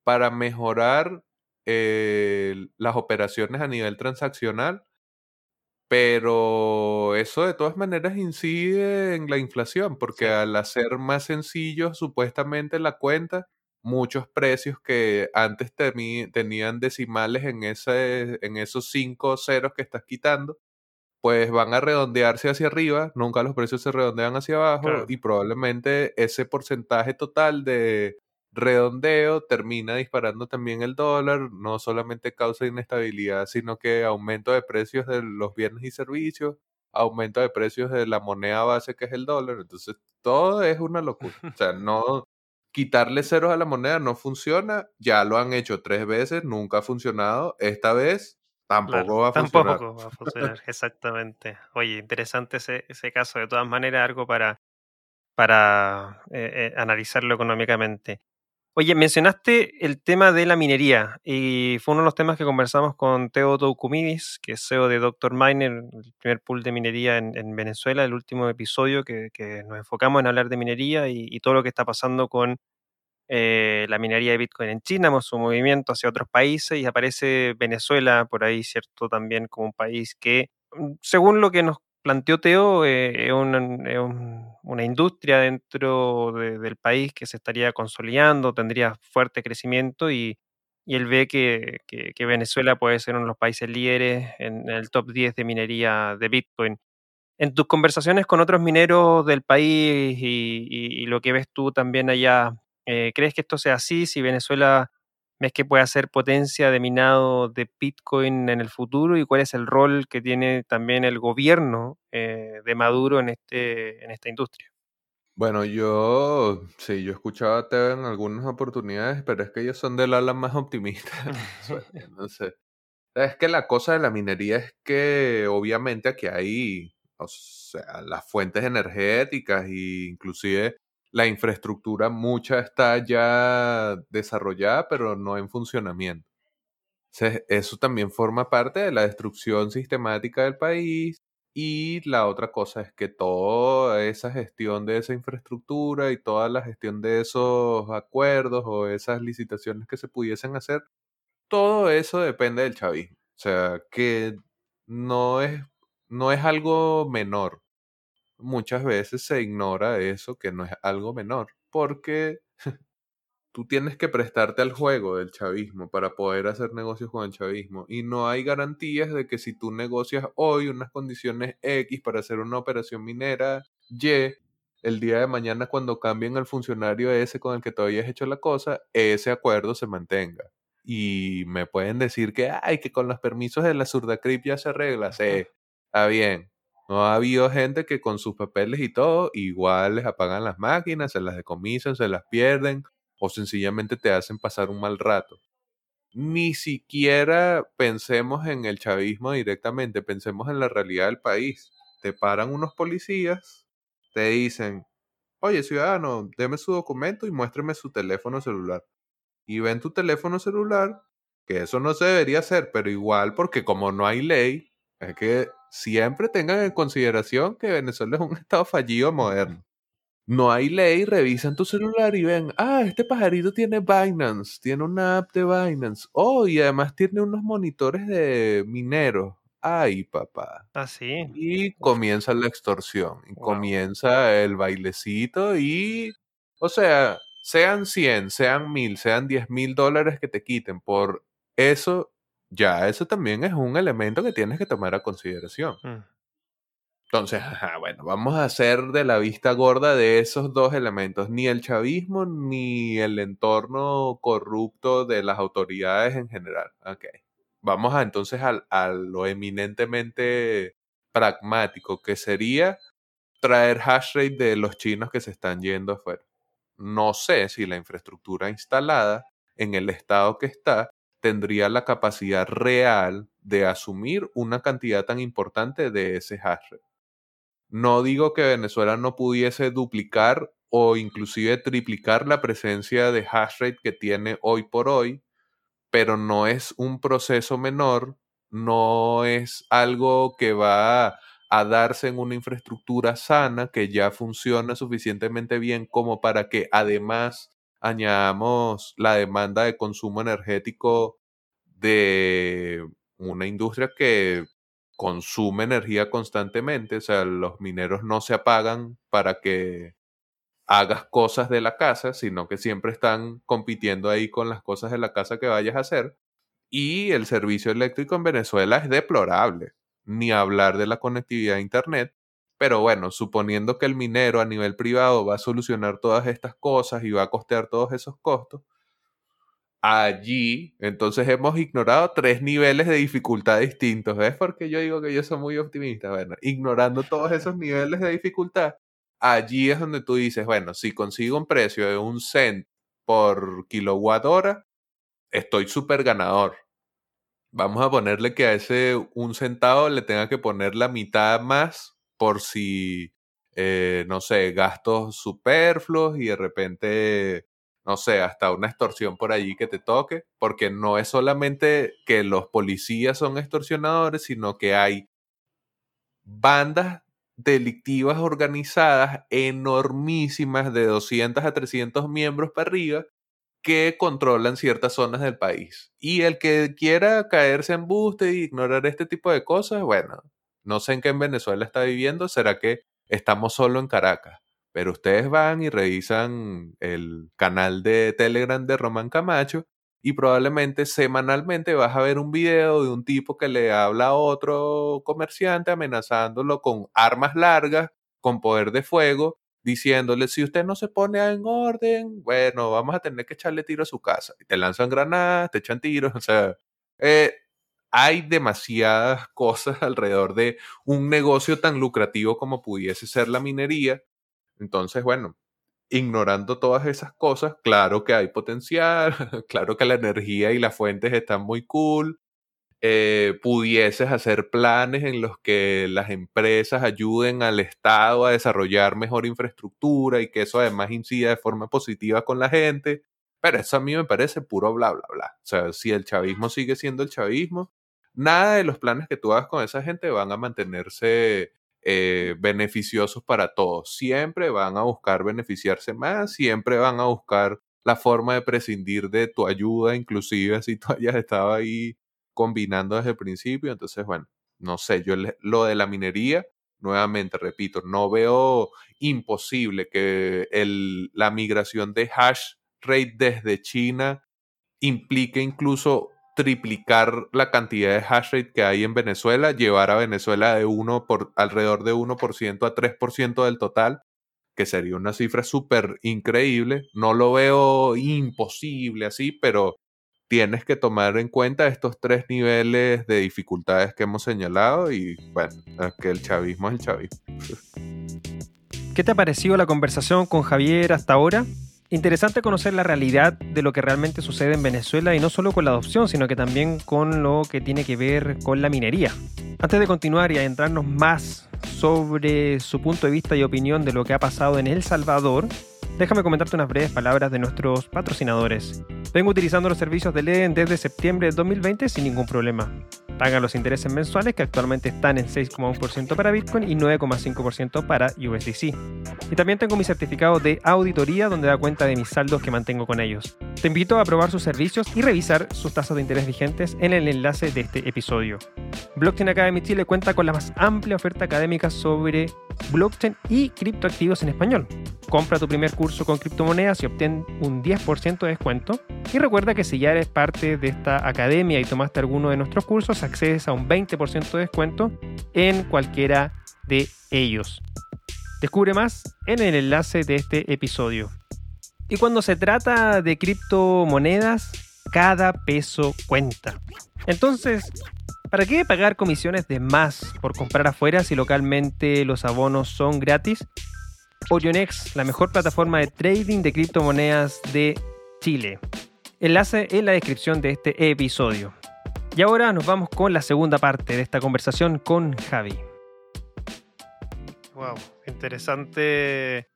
[SPEAKER 2] para mejorar eh, las operaciones a nivel transaccional, pero eso de todas maneras incide en la inflación, porque al hacer más sencillo supuestamente la cuenta, muchos precios que antes tenían decimales en, ese, en esos cinco ceros que estás quitando, pues van a redondearse hacia arriba, nunca los precios se redondean hacia abajo y probablemente ese porcentaje total de redondeo termina disparando también el dólar, no solamente causa inestabilidad, sino que aumento de precios de los bienes y servicios, aumento de precios de la moneda base que es el dólar, entonces todo es una locura. O sea, [laughs] no quitarle ceros a la moneda no funciona, ya lo han hecho tres veces, nunca ha funcionado, esta vez tampoco va a funcionar.
[SPEAKER 1] Tampoco va a funcionar, exactamente. Oye, interesante ese, ese caso, de todas maneras, algo para, para eh, eh, analizarlo económicamente. Oye, mencionaste el tema de la minería y fue uno de los temas que conversamos con Teo Toukumidis, que es CEO de Dr. Miner, el primer pool de minería en, Venezuela, el último episodio que, nos enfocamos en hablar de minería y, todo lo que está pasando con eh, la minería de Bitcoin en China, su movimiento hacia otros países y aparece Venezuela por ahí, ¿cierto? También como un país que, mm, según lo que nos planteó Teo, eh, es, una, industria dentro del país que se estaría consolidando, tendría fuerte crecimiento y, él ve que, Venezuela puede ser uno de los países líderes en, el top 10 de minería de Bitcoin. En tus conversaciones con otros mineros del país y, lo que ves tú también allá, eh, ¿crees que esto sea así? Si Venezuela ves que puede hacer potencia de minado de Bitcoin en el futuro y cuál es el rol que tiene también el gobierno eh, de Maduro en, este, en esta industria.
[SPEAKER 2] Bueno, yo sí, yo escuchaba a Teo en algunas oportunidades, pero es que ellos son del ala más optimista. [laughs] no sé. Es que la cosa de la minería es que obviamente aquí hay, o sea, las fuentes energéticas e inclusive la infraestructura mucha está ya desarrollada, pero no en funcionamiento. eso también forma parte de la destrucción sistemática del país. Y la otra cosa es que toda esa gestión de esa infraestructura y toda la gestión de esos acuerdos o esas licitaciones que se pudiesen hacer, todo eso depende del chavismo. O sea, que no es, no es algo menor muchas veces se ignora eso, que no es algo menor, porque [laughs] tú tienes que prestarte al juego del chavismo para poder hacer negocios con el chavismo. Y no hay garantías de que si tú negocias hoy unas condiciones X para hacer una operación minera Y, el día de mañana cuando cambien al funcionario ese con el que todavía has hecho la cosa, ese acuerdo se mantenga. Y me pueden decir que, ay, que con los permisos de la Surdacrip ya se arregla. Sí, está bien. No ha habido gente que con sus papeles y todo, igual les apagan las máquinas, se las decomisan, se las pierden o sencillamente te hacen pasar un mal rato. Ni siquiera pensemos en el chavismo directamente, pensemos en la realidad del país. Te paran unos policías, te dicen, oye ciudadano, deme su documento y muéstreme su teléfono celular. Y ven tu teléfono celular, que eso no se debería hacer, pero igual porque como no hay ley, es que siempre tengan en consideración que Venezuela es un [laughs] estado fallido moderno. No hay ley, revisan tu celular y ven, ah, este pajarito tiene Binance, tiene una app de Binance. Oh, y además tiene unos monitores de mineros. Ay, papá.
[SPEAKER 1] Ah, sí.
[SPEAKER 2] Y comienza la extorsión, y comienza el bailecito y, o sea, sean 100, sean 1000, sean 10 mil dólares que te quiten por eso, ya eso también es un elemento que tienes que tomar a consideración. Mm. Entonces, bueno, vamos a hacer de la vista gorda de esos dos elementos, ni el chavismo ni el entorno corrupto de las autoridades en general. Ok. Vamos a entonces a, lo eminentemente pragmático, que sería traer hash rate de los chinos que se están yendo afuera. No sé si la infraestructura instalada en el estado que está tendría la capacidad real de asumir una cantidad tan importante de ese hash rate. No digo que Venezuela no pudiese duplicar o inclusive triplicar la presencia de hash rate que tiene hoy por hoy, pero no es un proceso menor, no es algo que va a darse en una infraestructura sana que ya funciona suficientemente bien como para que además añadamos la demanda de consumo energético de una industria que consume energía constantemente, o sea, los mineros no se apagan para que hagas cosas de la casa, sino que siempre están compitiendo ahí con las cosas de la casa que vayas a hacer. Y el servicio eléctrico en Venezuela es deplorable, ni hablar de la conectividad a Internet. Pero bueno, suponiendo que el minero a nivel privado va a solucionar todas estas cosas y va a costear todos esos costos, allí entonces hemos ignorado tres niveles de dificultad distintos. ¿Ves? Porque yo digo que yo soy muy optimista. Bueno, ignorando todos esos niveles de dificultad, allí es donde tú dices, bueno, si consigo un precio de un cent por kilowatt hora, estoy súper ganador. Vamos a ponerle que a ese un centavo le tenga que poner la mitad más por si, eh, no sé, gastos superfluos y de repente, no sé, hasta una extorsión por allí que te toque, porque no es solamente que los policías son extorsionadores, sino que hay bandas delictivas organizadas enormísimas de 200 a 300 miembros para arriba que controlan ciertas zonas del país. Y el que quiera caerse en buste e ignorar este tipo de cosas, bueno, no sé en qué en Venezuela está viviendo, será que estamos solo en Caracas. Pero ustedes van y revisan el canal de Telegram de Román Camacho y probablemente semanalmente vas a ver un video de un tipo que le habla a otro comerciante amenazándolo con armas largas, con poder de fuego, diciéndole, si usted no se pone en orden, bueno, vamos a tener que echarle tiro a su casa. Y te lanzan granadas, te echan tiros, [laughs] o sea, eh, hay demasiadas cosas [laughs] alrededor de un negocio tan lucrativo como pudiese ser la minería. Entonces, bueno, ignorando todas esas cosas, claro que hay potencial, [laughs] claro que la energía y las fuentes están muy cool. Eh, pudieses hacer planes en los que las empresas ayuden al Estado a desarrollar mejor infraestructura y que eso además incida de forma positiva con la gente. Pero eso a mí me parece puro bla, bla, bla. O sea, si el chavismo sigue siendo el chavismo, nada de los planes que tú hagas con esa gente van a mantenerse eh, beneficiosos para todos. Siempre van a buscar beneficiarse más, siempre van a buscar la forma de prescindir de tu ayuda, inclusive si tú [laughs] hayas estado ahí combinando desde el principio. Entonces, bueno, no sé, yo lo de la minería, nuevamente repito, no veo imposible que el, la migración de hash rate desde China implique incluso triplicar la cantidad de hash rate que hay en Venezuela, llevar a Venezuela de uno por alrededor de 1% a 3% del total, que sería una cifra súper increíble. No lo veo imposible así, pero tienes que tomar en cuenta estos tres niveles de dificultades que hemos señalado y bueno, que el chavismo es el chavismo.
[SPEAKER 1] ¿Qué te ha parecido la conversación con Javier hasta ahora? Interesante conocer la realidad de lo que realmente sucede en Venezuela y no solo con la adopción, sino que también con lo que tiene que ver con la minería. Antes de continuar y adentrarnos más sobre su punto de vista y opinión de lo que ha pasado en El Salvador, déjame comentarte unas breves palabras de nuestros patrocinadores. Vengo utilizando los servicios de LEDEN desde septiembre de 2020 sin ningún problema. Pagan los intereses mensuales que actualmente están en 6,1% para Bitcoin y 9,5% para USDC. Y también tengo mi certificado de auditoría donde da cuenta de mis saldos que mantengo con ellos. Te invito a probar sus servicios y revisar sus tasas de interés vigentes en el enlace de este episodio. Blockchain Academy Chile cuenta con la más amplia oferta académica sobre blockchain y criptoactivos en español. Compra tu primer curso con criptomonedas y obtén un 10% de descuento. Y recuerda que si ya eres parte de esta academia y tomaste alguno de nuestros cursos, accedes a un 20% de descuento en cualquiera de ellos. Descubre más en el enlace de este episodio. Y cuando se trata de criptomonedas, cada peso cuenta. Entonces, ¿para qué pagar comisiones de más por comprar afuera si localmente los abonos son gratis? Orionex, la mejor plataforma de trading de criptomonedas de Chile. Enlace en la descripción de este episodio. Y ahora nos vamos con la segunda parte de esta conversación con Javi. Wow, interesante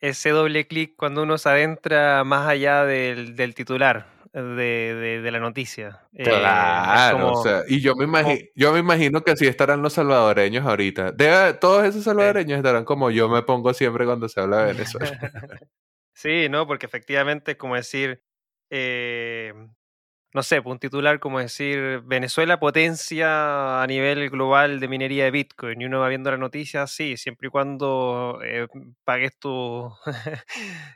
[SPEAKER 1] ese doble clic cuando uno se adentra más allá del, titular de, la noticia.
[SPEAKER 2] Eh, claro, o sea, y yo me, imagino, yo me imagino que así estarán los salvadoreños ahorita. todos esos salvadoreños estarán como yo me pongo siempre cuando se habla de [laughs] Venezuela.
[SPEAKER 1] sí, ¿no? Porque efectivamente como decir, eh, no sé, pues, un titular como decir Venezuela potencia a nivel global de minería de Bitcoin y uno va viendo la noticia, sí, siempre y cuando eh, pagues tu, [laughs]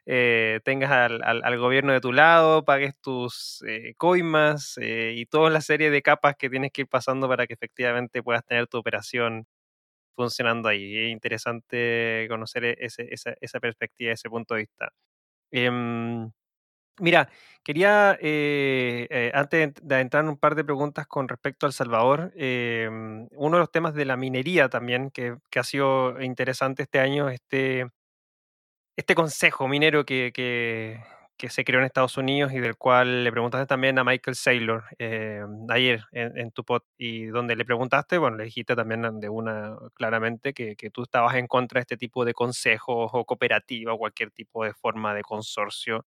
[SPEAKER 1] eh, tengas al, gobierno de tu lado, pagues tus eh, coimas y toda la serie de capas que tienes que ir pasando para que efectivamente puedas tener tu operación funcionando ahí. Es interesante conocer e, esa, esa, perspectiva, ese punto de vista. Mira, quería, eh, eh, antes de entrar en un par de preguntas con respecto a El Salvador, em, uno de los temas de la minería también, que, ha sido interesante este año, este, este consejo minero que, que, se creó en Estados Unidos y del cual le preguntaste también a Michael Saylor eh, ayer en, tu pod, y donde le preguntaste, bueno, le dijiste también de una claramente que, que tú estabas en contra de este tipo de consejos o cooperativa o cualquier tipo de forma de consorcio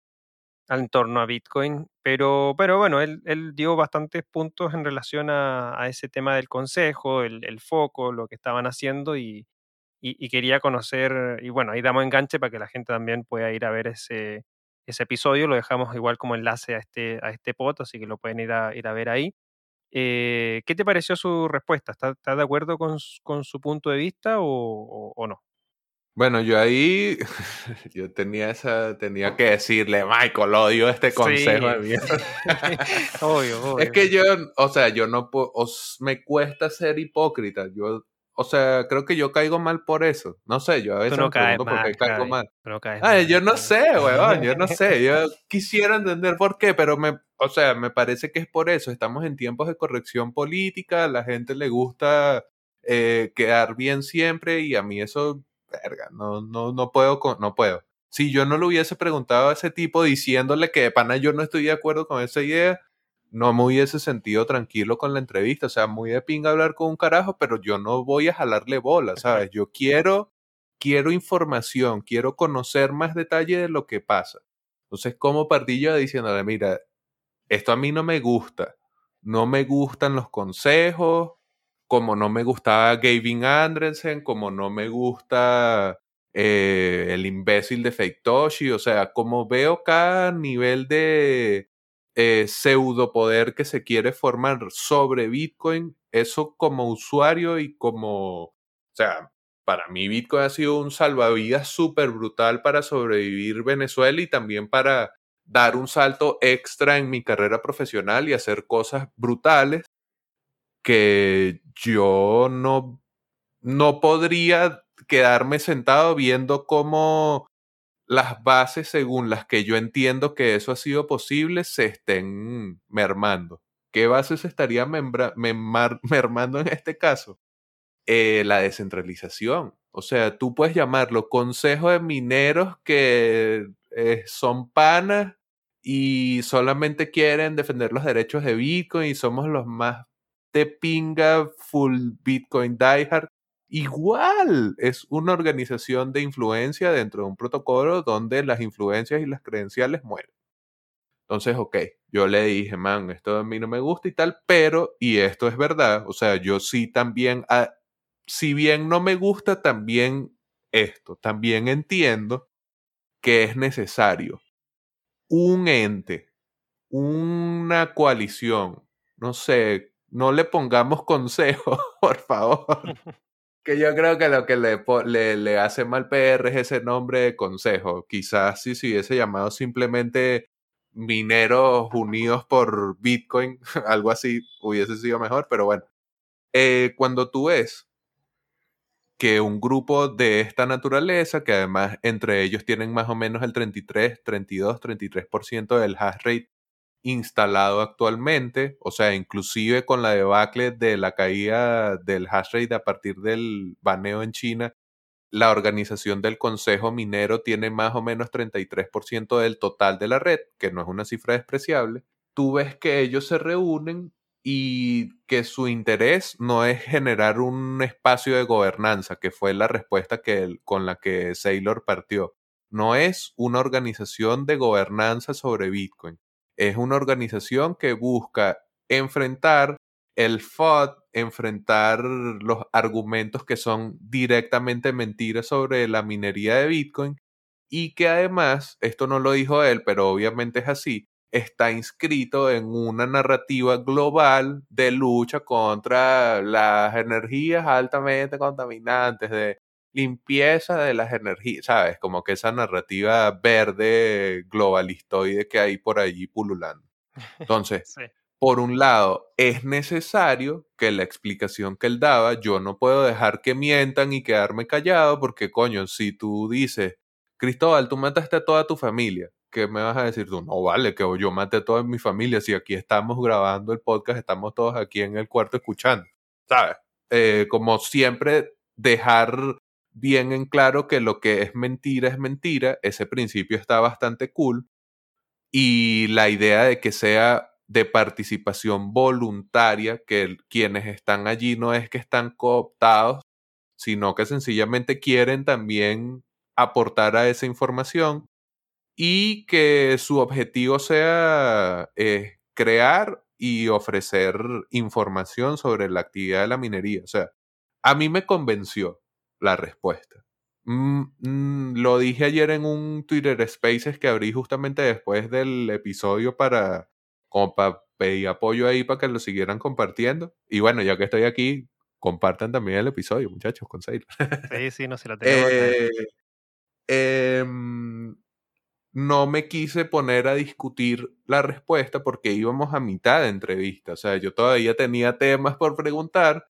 [SPEAKER 1] en torno a Bitcoin, pero, pero bueno, él, él dio bastantes puntos en relación a, a ese tema del consejo, el, el, foco, lo que estaban haciendo y, y, quería conocer, y bueno, ahí damos enganche para que la gente también pueda ir a ver ese, ese episodio, lo dejamos igual como enlace a este, a este pot, así que lo pueden ir a, ir a ver ahí. Eh, ¿Qué te pareció su respuesta? ¿Estás, de acuerdo con, con, su punto de vista o, o no?
[SPEAKER 2] Bueno, yo ahí, [laughs] yo tenía esa, tenía que decirle, Michael, odio este consejo de mierda. [laughs] obvio, obvio. [laughs] Es que yo, o sea, yo no puedo, me cuesta ser hipócrita. Yo, o sea, creo que yo caigo mal por eso. No sé, yo a veces no me pregunto por qué caigo mal. Ay, yo no sé, weón, yo no sé. Yo quisiera entender por qué, pero me, o sea, me parece que es por eso. Estamos en tiempos de corrección política, a la gente le gusta eh, quedar bien siempre y a mí eso verga, no, no, no puedo, no puedo. Si yo no le hubiese preguntado a ese tipo diciéndole que de pana yo no estoy de acuerdo con esa idea, no me hubiese sentido tranquilo con la entrevista. O sea, muy de pinga hablar con un carajo, pero yo no voy a jalarle bola, ¿sabes? Yo quiero, quiero información, quiero conocer más detalle de lo que pasa. Entonces, como pardillo diciéndole, mira, esto a mí no me gusta, no me gustan los consejos, como no me gustaba Gavin Andresen, como no me gusta eh, el imbécil de Feitoshi, o sea, como veo cada nivel de eh, pseudo poder que se quiere formar sobre Bitcoin, eso como usuario y como, o sea, para mí Bitcoin ha sido un salvavidas súper brutal para sobrevivir Venezuela y también para dar un salto extra en mi carrera profesional y hacer cosas brutales que yo no, no podría quedarme sentado viendo cómo las bases según las que yo entiendo que eso ha sido posible se estén mermando. ¿Qué bases estaría [laughs] mermando en este caso? Eh, la descentralización. O sea, tú puedes llamarlo consejo de mineros que eh, son panas y solamente quieren defender los derechos de Bitcoin y somos los más pinga full Bitcoin diehard. Igual es una organización de influencia dentro de un protocolo donde las influencias y las credenciales mueren. Entonces, ok, yo le dije, man, esto a mí no me gusta y tal, pero, y esto es verdad, o sea, yo sí también, ah, si bien no me gusta también esto, también entiendo que es necesario un ente, una coalición, no sé, no le pongamos consejo, [laughs] por favor. [laughs] que yo creo que lo que le, le, hace mal PR es ese nombre de consejo. Quizás si se hubiese llamado simplemente Mineros Unidos por Bitcoin, [laughs] algo así hubiese sido mejor, pero bueno. Eh, cuando tú ves que un grupo de esta naturaleza, que además entre ellos tienen más o menos el 33, 32, 33% del hash rate instalado actualmente, o sea, inclusive con la debacle de la caída del hash rate a partir del baneo en China, la organización del Consejo Minero tiene más o menos 33% del total de la red, que no es una cifra despreciable. Tú ves que ellos se reúnen y que su interés no es generar un espacio de gobernanza, que fue la respuesta que, con la que Saylor partió. No es una organización de gobernanza sobre Bitcoin es una organización que busca enfrentar el FOD, enfrentar los argumentos que son directamente mentiras sobre la minería de Bitcoin y que además, esto no lo dijo él, pero obviamente es así, está inscrito en una narrativa global de lucha contra las energías altamente contaminantes, de limpieza de las energías, ¿sabes? Como que esa narrativa verde globalistoide que hay por allí pululando. Entonces, [laughs] por un lado, es necesario que la explicación que él daba, yo no puedo dejar que mientan y quedarme callado porque, coño, si tú dices, Cristóbal, tú mataste a toda tu familia, ¿qué me vas a decir tú? No vale, que yo maté a toda mi familia, si aquí estamos grabando el podcast, estamos todos aquí en el cuarto escuchando, ¿sabes? Eh, como siempre, dejar bien en claro que lo que es mentira es mentira, ese principio está bastante cool, y la idea de que sea de participación voluntaria, que quienes están allí no es que están cooptados, sino que sencillamente quieren también aportar a esa información y que su objetivo sea eh, crear y ofrecer información sobre la actividad de la minería. O sea, a mí me convenció la respuesta. Mm, mm, lo dije ayer en un Twitter Spaces que abrí justamente después del episodio para, como para pedir apoyo ahí para que lo siguieran compartiendo. Y bueno, ya que estoy aquí, compartan también el episodio, muchachos, con Sailor. [laughs]
[SPEAKER 1] Sí, sí, no se lo tengo.
[SPEAKER 2] eh, eh, no me quise poner a discutir la respuesta porque íbamos a mitad de entrevista. O sea, yo todavía tenía temas por preguntar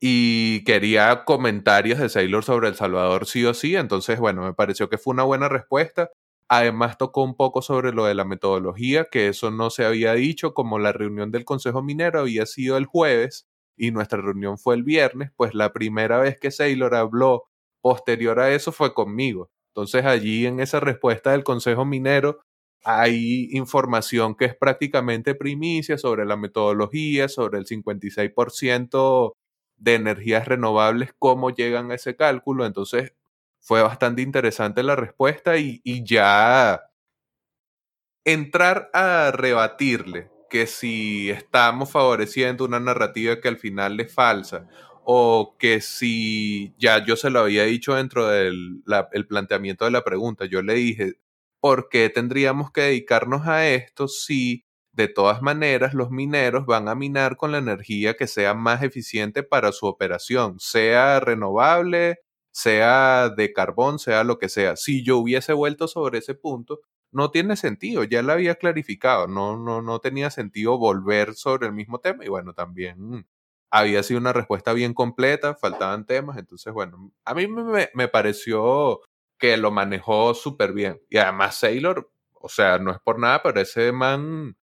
[SPEAKER 2] y quería comentarios de Sailor sobre El Salvador sí o sí. Entonces, bueno, me pareció que fue una buena respuesta. Además, tocó un poco sobre lo de la metodología, que eso no se había dicho, como la reunión del Consejo Minero había sido el jueves y nuestra reunión fue el viernes, pues la primera vez que Sailor habló posterior a eso fue conmigo. Entonces allí en esa respuesta del Consejo Minero hay información que es prácticamente primicia sobre la metodología, sobre el 56% de energías renovables, cómo llegan a ese cálculo. Entonces fue bastante interesante la respuesta y, y ya entrar a rebatirle que si estamos favoreciendo una narrativa que al final es falsa o que si ya yo se lo había dicho dentro del el planteamiento de la pregunta, yo le dije, ¿por qué tendríamos que dedicarnos a esto si de todas maneras los mineros van a minar con la energía que sea más eficiente para su operación, sea renovable, sea de carbón, sea lo que sea? Si yo hubiese vuelto sobre ese punto, no tiene sentido, ya lo había clarificado, no, no, no tenía sentido volver sobre el mismo tema y bueno, también había sido una respuesta bien completa, faltaban temas, entonces bueno, a mí me, me pareció que lo manejó súper bien. Y además Sailor, o sea, no es por nada, pero ese man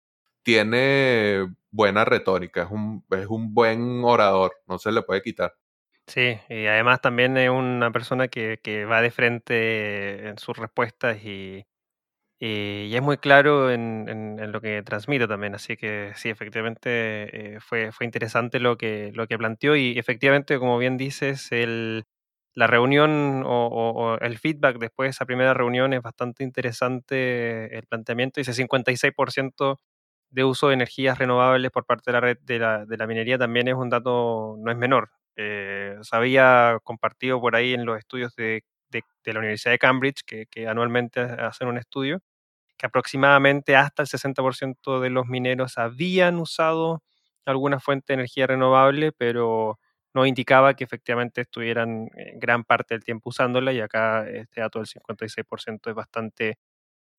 [SPEAKER 2] tiene buena retórica, es un, es un buen orador, no se le puede quitar.
[SPEAKER 1] Sí, y además también es una persona que, que va de frente en sus respuestas y, y, es muy claro en, en, lo que transmite también, así que sí, efectivamente eh, fue, fue interesante lo que, lo que planteó y efectivamente, como bien dices, el, la reunión o, o, el feedback después de esa primera reunión es bastante interesante el planteamiento, ese 56% de uso de energías renovables por parte de la red de la, de la minería también es un dato, no es menor. Eh, se había compartido por ahí en los estudios de de, la Universidad de Cambridge, que, que, anualmente hacen un estudio, que aproximadamente hasta el 60% de los mineros habían usado alguna fuente de energía renovable, pero no indicaba que efectivamente estuvieran eh, gran parte del tiempo usándola y acá este dato del 56% es bastante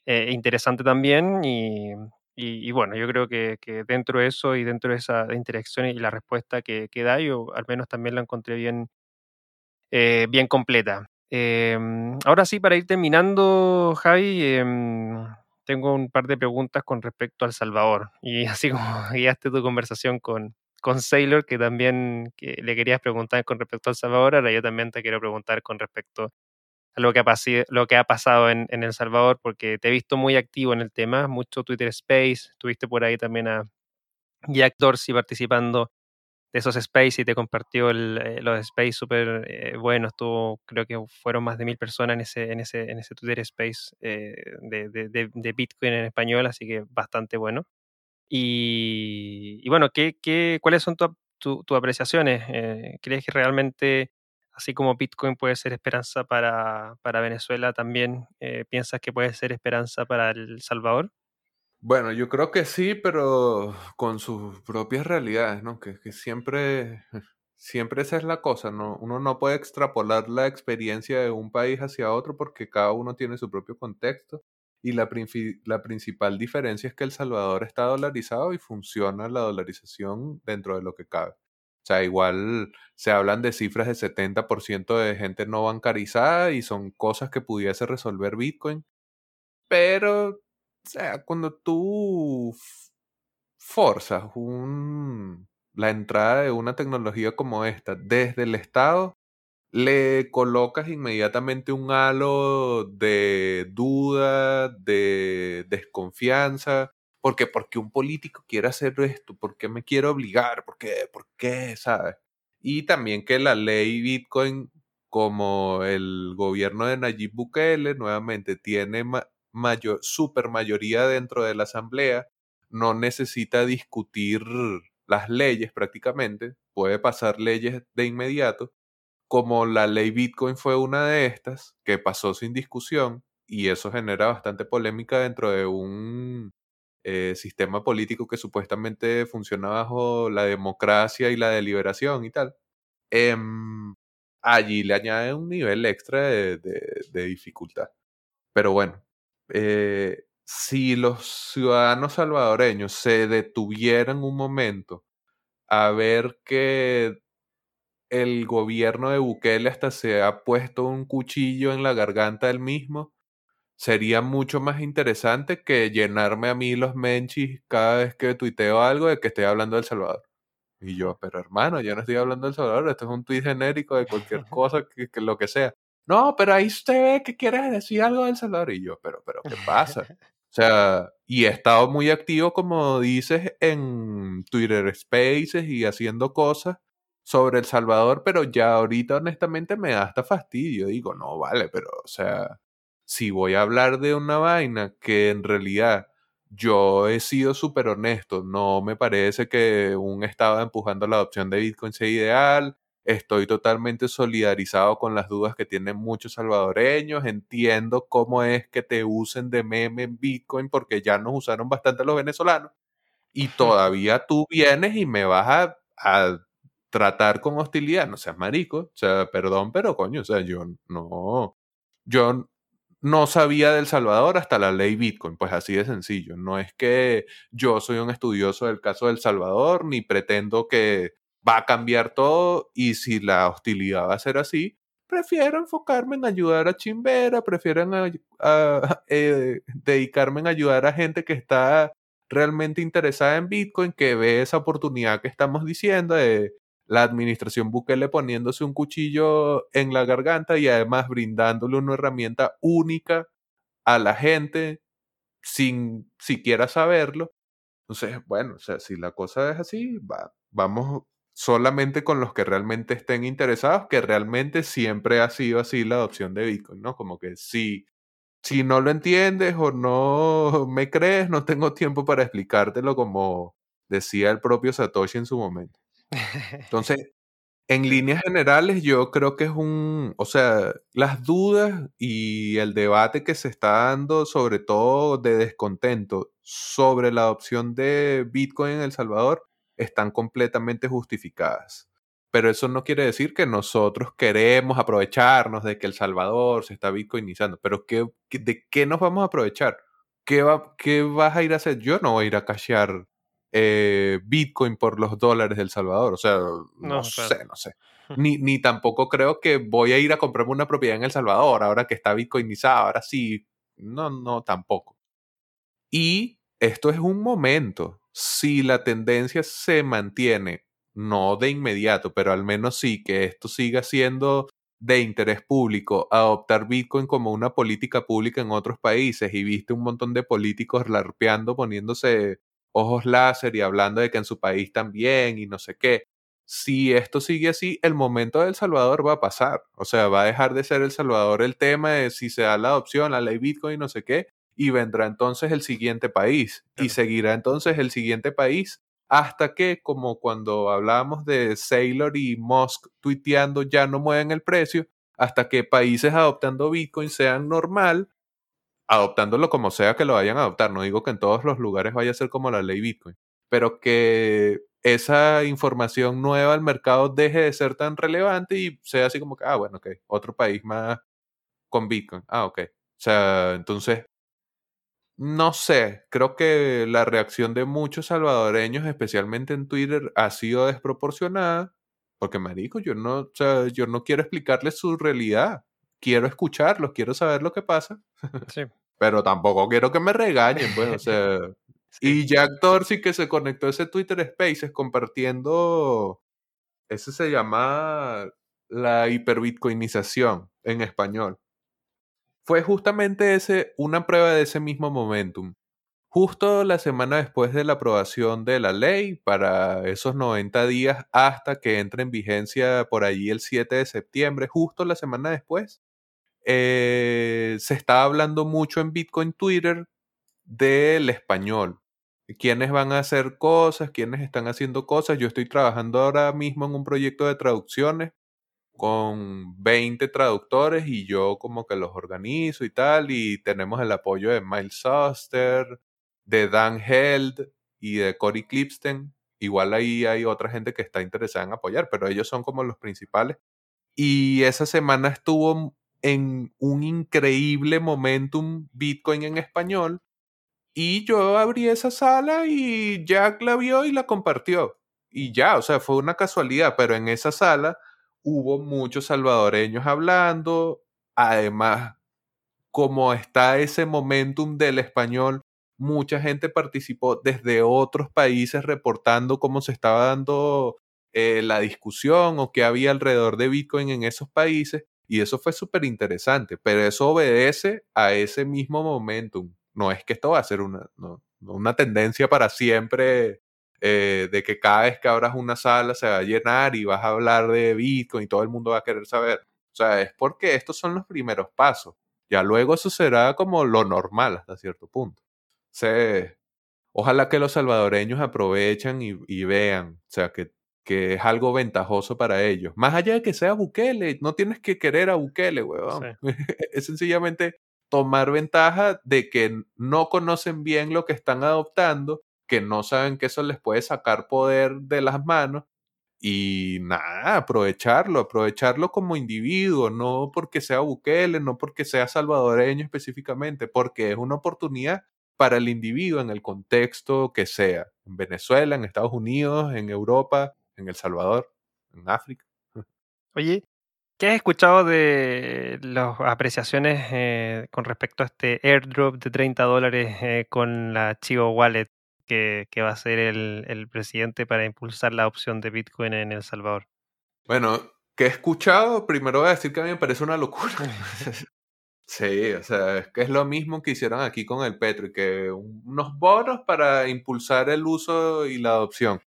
[SPEAKER 1] eh, interesante también y, y, bueno, yo creo que, que, dentro de eso y dentro de esa interacción y la respuesta que, que da, yo al menos también la encontré bien, eh, bien completa. Eh, ahora sí, para ir terminando, Javi, eh, tengo un par de preguntas con respecto al Salvador. Y [laughs] así como guiaste tu conversación con, con Sailor, que también le querías preguntar con respecto al Salvador, ahora yo también te quiero preguntar con respecto lo que ha, lo que ha pasado en, en, El Salvador, porque te he visto muy activo en el tema, mucho Twitter Space, tuviste por ahí también a Jack Dorsey participando de esos space y te compartió el, eh, los space súper eh, buenos. Tuvo, creo que fueron más de mil personas en ese, en ese, en ese Twitter Space eh, de, de, de, Bitcoin en español, así que bastante bueno. Y, y bueno, ¿qué, qué, ¿cuáles son tus tu, tu apreciaciones? Eh, ¿Crees que realmente, así como Bitcoin puede ser esperanza para, para Venezuela, también eh, piensas que puede ser esperanza para El Salvador?
[SPEAKER 2] Bueno, yo creo que sí, pero con sus propias realidades, ¿no? Que, siempre, [laughs] siempre esa es la cosa, ¿no? Uno no puede extrapolar la experiencia de un país hacia otro porque cada uno tiene su propio contexto y la, la principal diferencia es que El Salvador está dolarizado y funciona la dolarización dentro de lo que cabe. O sea, igual se hablan de cifras de 70% de gente no bancarizada y son cosas que pudiese resolver Bitcoin. Pero, o sea, cuando tú forzas un, la entrada de una tecnología como esta desde el Estado, le colocas inmediatamente un halo de duda, de desconfianza, porque porque un político quiere hacer esto, ¿por qué me quiere obligar? ¿Por? ¿Por qué? ¿Sabes? Y también que la ley Bitcoin, como el gobierno de Nayib Bukele, nuevamente tiene mayor, super mayoría dentro de la asamblea, no necesita discutir las leyes prácticamente, puede pasar leyes de inmediato, como la ley Bitcoin fue una de estas, que pasó sin discusión, y eso genera bastante polémica dentro de un eh, sistema político que supuestamente funciona bajo la democracia y la deliberación y tal, em, allí le añade un nivel extra de, dificultad. Pero bueno, eh, si los ciudadanos salvadoreños se detuvieran un momento a ver que el gobierno de Bukele hasta se ha puesto un cuchillo en la garganta del mismo, sería mucho más interesante que llenarme a mí los menchis cada vez que tuiteo algo de que estoy hablando del Salvador. Y yo, pero hermano, yo no estoy hablando del Salvador, esto es un tuit genérico de cualquier [laughs] cosa, que, lo que sea. No, pero ahí usted ve que quieres decir algo del Salvador. Y yo, pero, pero, ¿qué pasa? [laughs] O sea, y he estado muy activo, como dices, en Twitter Spaces y haciendo cosas sobre El Salvador, pero ya ahorita honestamente me da hasta fastidio. Digo, no, vale, pero, o sea, si voy a hablar de una vaina que en realidad yo he sido súper honesto, no me parece que un Estado empujando la adopción de Bitcoin sea ideal, estoy totalmente solidarizado con las dudas que tienen muchos salvadoreños, entiendo cómo es que te usen de meme en Bitcoin porque ya nos usaron bastante los venezolanos y todavía tú vienes y me vas a, a tratar con hostilidad, no seas marico, o sea, perdón, pero coño, o sea, yo no, yo no sabía del Salvador hasta la ley Bitcoin, pues así de sencillo. No es que yo soy un estudioso del caso del Salvador, ni pretendo que va a cambiar todo y si la hostilidad va a ser así, prefiero enfocarme en ayudar a Chimbera, prefiero [laughs] eh, dedicarme en ayudar a gente que está realmente interesada en Bitcoin, que ve esa oportunidad que estamos diciendo de la administración Bukele poniéndose un cuchillo en la garganta y además brindándole una herramienta única a la gente sin siquiera saberlo. Entonces, bueno, o sea, si la cosa es así, va, vamos solamente con los que realmente estén interesados, que realmente siempre ha sido así la adopción de Bitcoin, ¿no? Como que si, si no lo entiendes o no me crees, no tengo tiempo para explicártelo como decía el propio Satoshi en su momento. Entonces, en líneas generales, yo creo que es un, o sea, las dudas y el debate que se está dando, sobre todo de descontento sobre la adopción de Bitcoin en El Salvador, están completamente justificadas. Pero eso no quiere decir que nosotros queremos aprovecharnos de que El Salvador se está bitcoinizando. Pero ¿qué, ¿de qué nos vamos a aprovechar? ¿Qué, va, ¿Qué vas a ir a hacer? Yo no voy a ir a cashear eh, Bitcoin por los dólares del Salvador. O sea, no, sé, no sé. Ni, ni tampoco creo que voy a ir a comprarme una propiedad en El Salvador ahora que está bitcoinizada. Ahora sí. No, no, tampoco. Y esto es un momento. Si la tendencia se mantiene, no de inmediato, pero al menos sí que esto siga siendo de interés público adoptar Bitcoin como una política pública en otros países y viste un montón de políticos larpeando, poniéndose ojos láser y hablando de que en su país también y no sé qué. Si esto sigue así, el momento del Salvador va a pasar. O sea, va a dejar de ser El Salvador el tema de si se da la adopción, la ley Bitcoin, no sé qué, y vendrá entonces el siguiente país. Y seguirá entonces el siguiente país hasta que, como cuando hablábamos de Saylor y Musk tuiteando, ya no mueven el precio, hasta que países adoptando Bitcoin sean normal adoptándolo como sea que lo vayan a adoptar. No digo que en todos los lugares vaya a ser como la ley Bitcoin, pero que esa información nueva al mercado deje de ser tan relevante y sea así como que, ah, bueno, ok, otro país más con Bitcoin. Ah, ok. O sea, entonces, no sé, creo que la reacción de muchos salvadoreños, especialmente en Twitter, ha sido desproporcionada, porque marico, yo no, o sea, yo no quiero explicarles su realidad, quiero escucharlos, quiero saber lo que pasa. Sí. [laughs] Pero tampoco quiero que me regañen, pues, o sea, [laughs] y Jack Dorsey que se conectó a ese Twitter Spaces compartiendo, ese se llama la hiperbitcoinización en español. Fue justamente ese, una prueba de ese mismo momentum. Justo la semana después de la aprobación de la ley, para esos 90 días hasta que entre en vigencia por allí el 7 de septiembre, justo la semana después, eh, se estaba hablando mucho en Bitcoin Twitter del español quiénes van a hacer cosas, quiénes están haciendo cosas. Yo estoy trabajando ahora mismo en un proyecto de traducciones con 20 traductores y yo como que los organizo y tal y tenemos el apoyo de Miles Suster, de Dan Held y de Cory Clipsten. Igual ahí hay otra gente que está interesada en apoyar, pero ellos son como los principales. Y esa semana estuvo en un increíble momentum Bitcoin en español y yo abrí esa sala y Jack la vio y la compartió. Y ya, o sea, fue una casualidad, pero en esa sala hubo muchos salvadoreños hablando. Además, como está ese momentum del español, mucha gente participó desde otros países reportando cómo se estaba dando eh, la discusión o qué había alrededor de Bitcoin en esos países. Y eso fue súper interesante, pero eso obedece a ese mismo momentum no es que esto va a ser una, una tendencia para siempre eh, de que cada vez que abras una sala se va a llenar y vas a hablar de Bitcoin y todo el mundo va a querer saber. O sea, es porque estos son los primeros pasos. Ya luego eso será como lo normal hasta cierto punto. Ojalá que los salvadoreños aprovechen y, vean, o sea, que, que, es algo ventajoso para ellos. Más allá de que sea Bukele, no tienes que querer a Bukele, weón. [laughs] es sencillamente tomar ventaja de que no conocen bien lo que están adoptando, que no saben que eso les puede sacar poder de las manos y nada, aprovecharlo, aprovecharlo como individuo, no porque sea Bukele, no porque sea salvadoreño específicamente, porque es una oportunidad para el individuo en el contexto que sea, en Venezuela, en Estados Unidos, en Europa, en El Salvador, en África. [laughs]
[SPEAKER 1] Oye, ¿Qué has escuchado de las apreciaciones eh, con respecto a este airdrop de 30 dólares eh, con la Chivo Wallet que, va a ser el, presidente para impulsar la opción de Bitcoin en El Salvador?
[SPEAKER 2] Bueno, ¿qué he escuchado? Primero voy a decir que a mí me parece una locura. [laughs] [laughs] sí, o sea, es que es lo mismo que hicieron aquí con el Petro, que unos bonos para impulsar el uso y la adopción.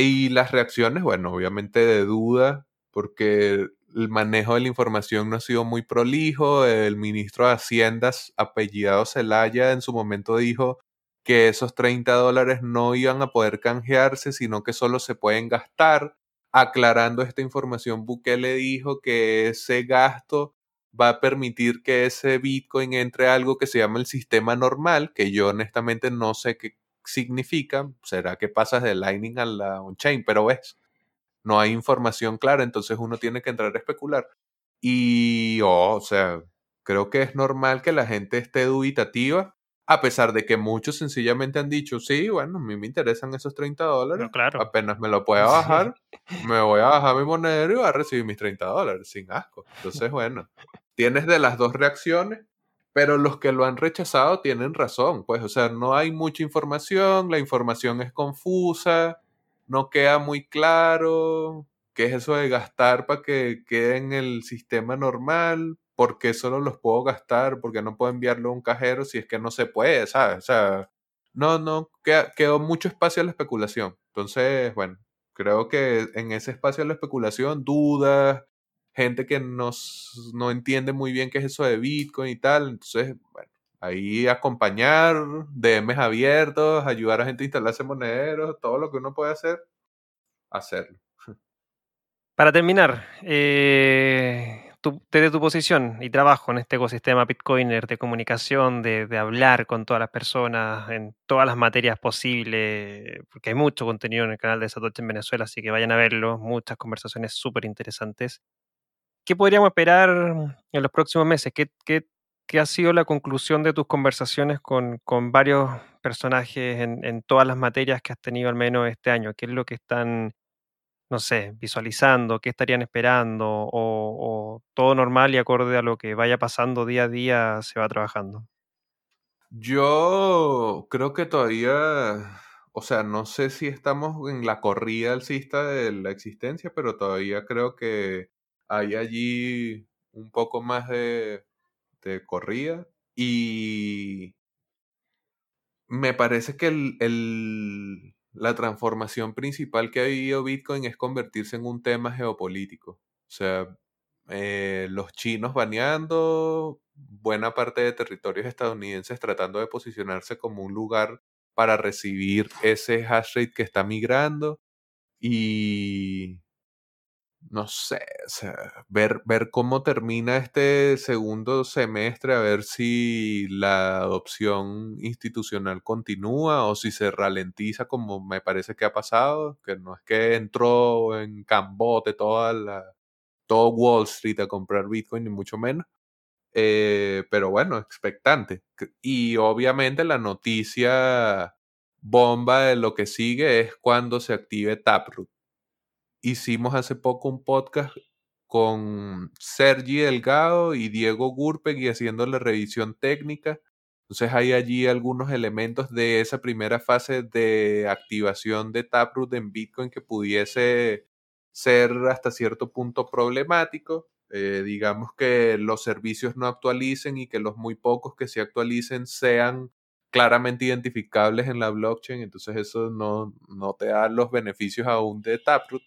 [SPEAKER 2] Y las reacciones, bueno, obviamente de duda, porque el manejo de la información no ha sido muy prolijo. El ministro de Haciendas, apellidado Celaya, en su momento dijo que esos 30 dólares no iban a poder canjearse, sino que solo se pueden gastar. Aclarando esta información, Bukele dijo que ese gasto va a permitir que ese Bitcoin entre a algo que se llama el sistema normal, que yo honestamente no sé qué significa. ¿Será que pasas de Lightning a la on-chain? Pero ves, no hay información clara, entonces uno tiene que entrar a especular. Y, oh, o sea, creo que es normal que la gente esté dubitativa, a pesar de que muchos sencillamente han dicho, sí, bueno, a mí me interesan esos 30 dólares,
[SPEAKER 1] claro.
[SPEAKER 2] apenas me lo pueda [laughs] bajar, me voy a bajar mi monedero y voy a recibir mis 30 dólares, sin asco. Entonces, bueno, tienes de las dos reacciones, pero los que lo han rechazado tienen razón, pues, o sea, no hay mucha información, la información es confusa, no queda muy claro qué es eso de gastar para que quede en el sistema normal, por qué solo los puedo gastar, porque no puedo enviarlo a un cajero si es que no se puede, ¿sabes? O sea, no, no, quedó mucho espacio a la especulación. Entonces, bueno, creo que en ese espacio de la especulación, dudas, gente que nos, no entiende muy bien qué es eso de Bitcoin y tal, entonces, bueno, Ahí acompañar, DMs abiertos, ayudar a gente a instalarse monederos, todo lo que uno puede hacer, hacerlo.
[SPEAKER 1] Para terminar, eh, desde tu posición y trabajo en este ecosistema Bitcoiner de comunicación, de, de, hablar con todas las personas en todas las materias posibles, porque hay mucho contenido en el canal de Satoshi en Venezuela, así que vayan a verlo, muchas conversaciones súper interesantes. ¿Qué podríamos esperar en los próximos meses? ¿Qué, qué, qué ha sido la conclusión de tus conversaciones con, con varios personajes en, en, todas las materias que has tenido al menos este año? ¿Qué es lo que están, no sé, visualizando? ¿Qué estarían esperando? ¿O, o todo normal y acorde a lo que vaya pasando día a día se va trabajando?
[SPEAKER 2] Yo creo que todavía, o sea, no sé si estamos en la corrida alcista de la existencia, pero todavía creo que hay allí un poco más de de corrida y me parece que el, el, la transformación principal que ha vivido Bitcoin es convertirse en un tema geopolítico. O sea, eh, los chinos baneando, buena parte de territorios estadounidenses tratando de posicionarse como un lugar para recibir ese hash rate que está migrando y no sé, o sea, ver, ver cómo termina este segundo semestre, a ver si la adopción institucional continúa o si se ralentiza como me parece que ha pasado, que no es que entró en cambote toda la, todo Wall Street a comprar Bitcoin, ni mucho menos. Eh, pero bueno, expectante. Y obviamente la noticia bomba de lo que sigue es cuando se active Taproot hicimos hace poco un podcast con Sergi Delgado y Diego y haciendo la revisión técnica. Entonces hay allí algunos elementos de esa primera fase de activación de Taproot en Bitcoin que pudiese ser hasta cierto punto problemático. Eh, digamos que los servicios no actualicen y que los muy pocos que se actualicen sean claramente identificables en la blockchain. Entonces eso no, no te da los beneficios aún de Taproot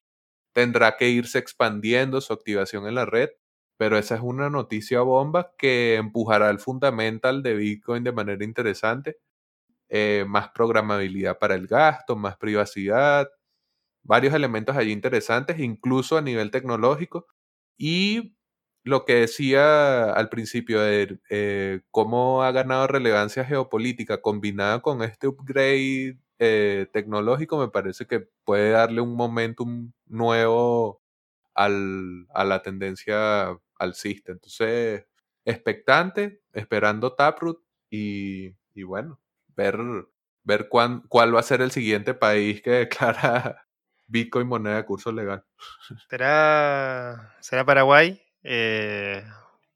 [SPEAKER 2] tendrá que irse expandiendo su activación en la red, pero esa es una noticia bomba que empujará el fundamental de Bitcoin de manera interesante. Eh, más programabilidad para el gasto, más privacidad, varios elementos allí interesantes, incluso a nivel tecnológico. Y lo que decía al principio de eh, cómo ha ganado relevancia geopolítica combinada con este upgrade eh, tecnológico, me parece que puede darle un momentum nuevo al, a la tendencia alcista. Entonces, expectante, esperando Taproot y, y bueno, ver, ver cuán, cuál va a ser el siguiente país que declara [laughs] Bitcoin moneda de curso legal.
[SPEAKER 1] ¿Será, será Paraguay? Eh,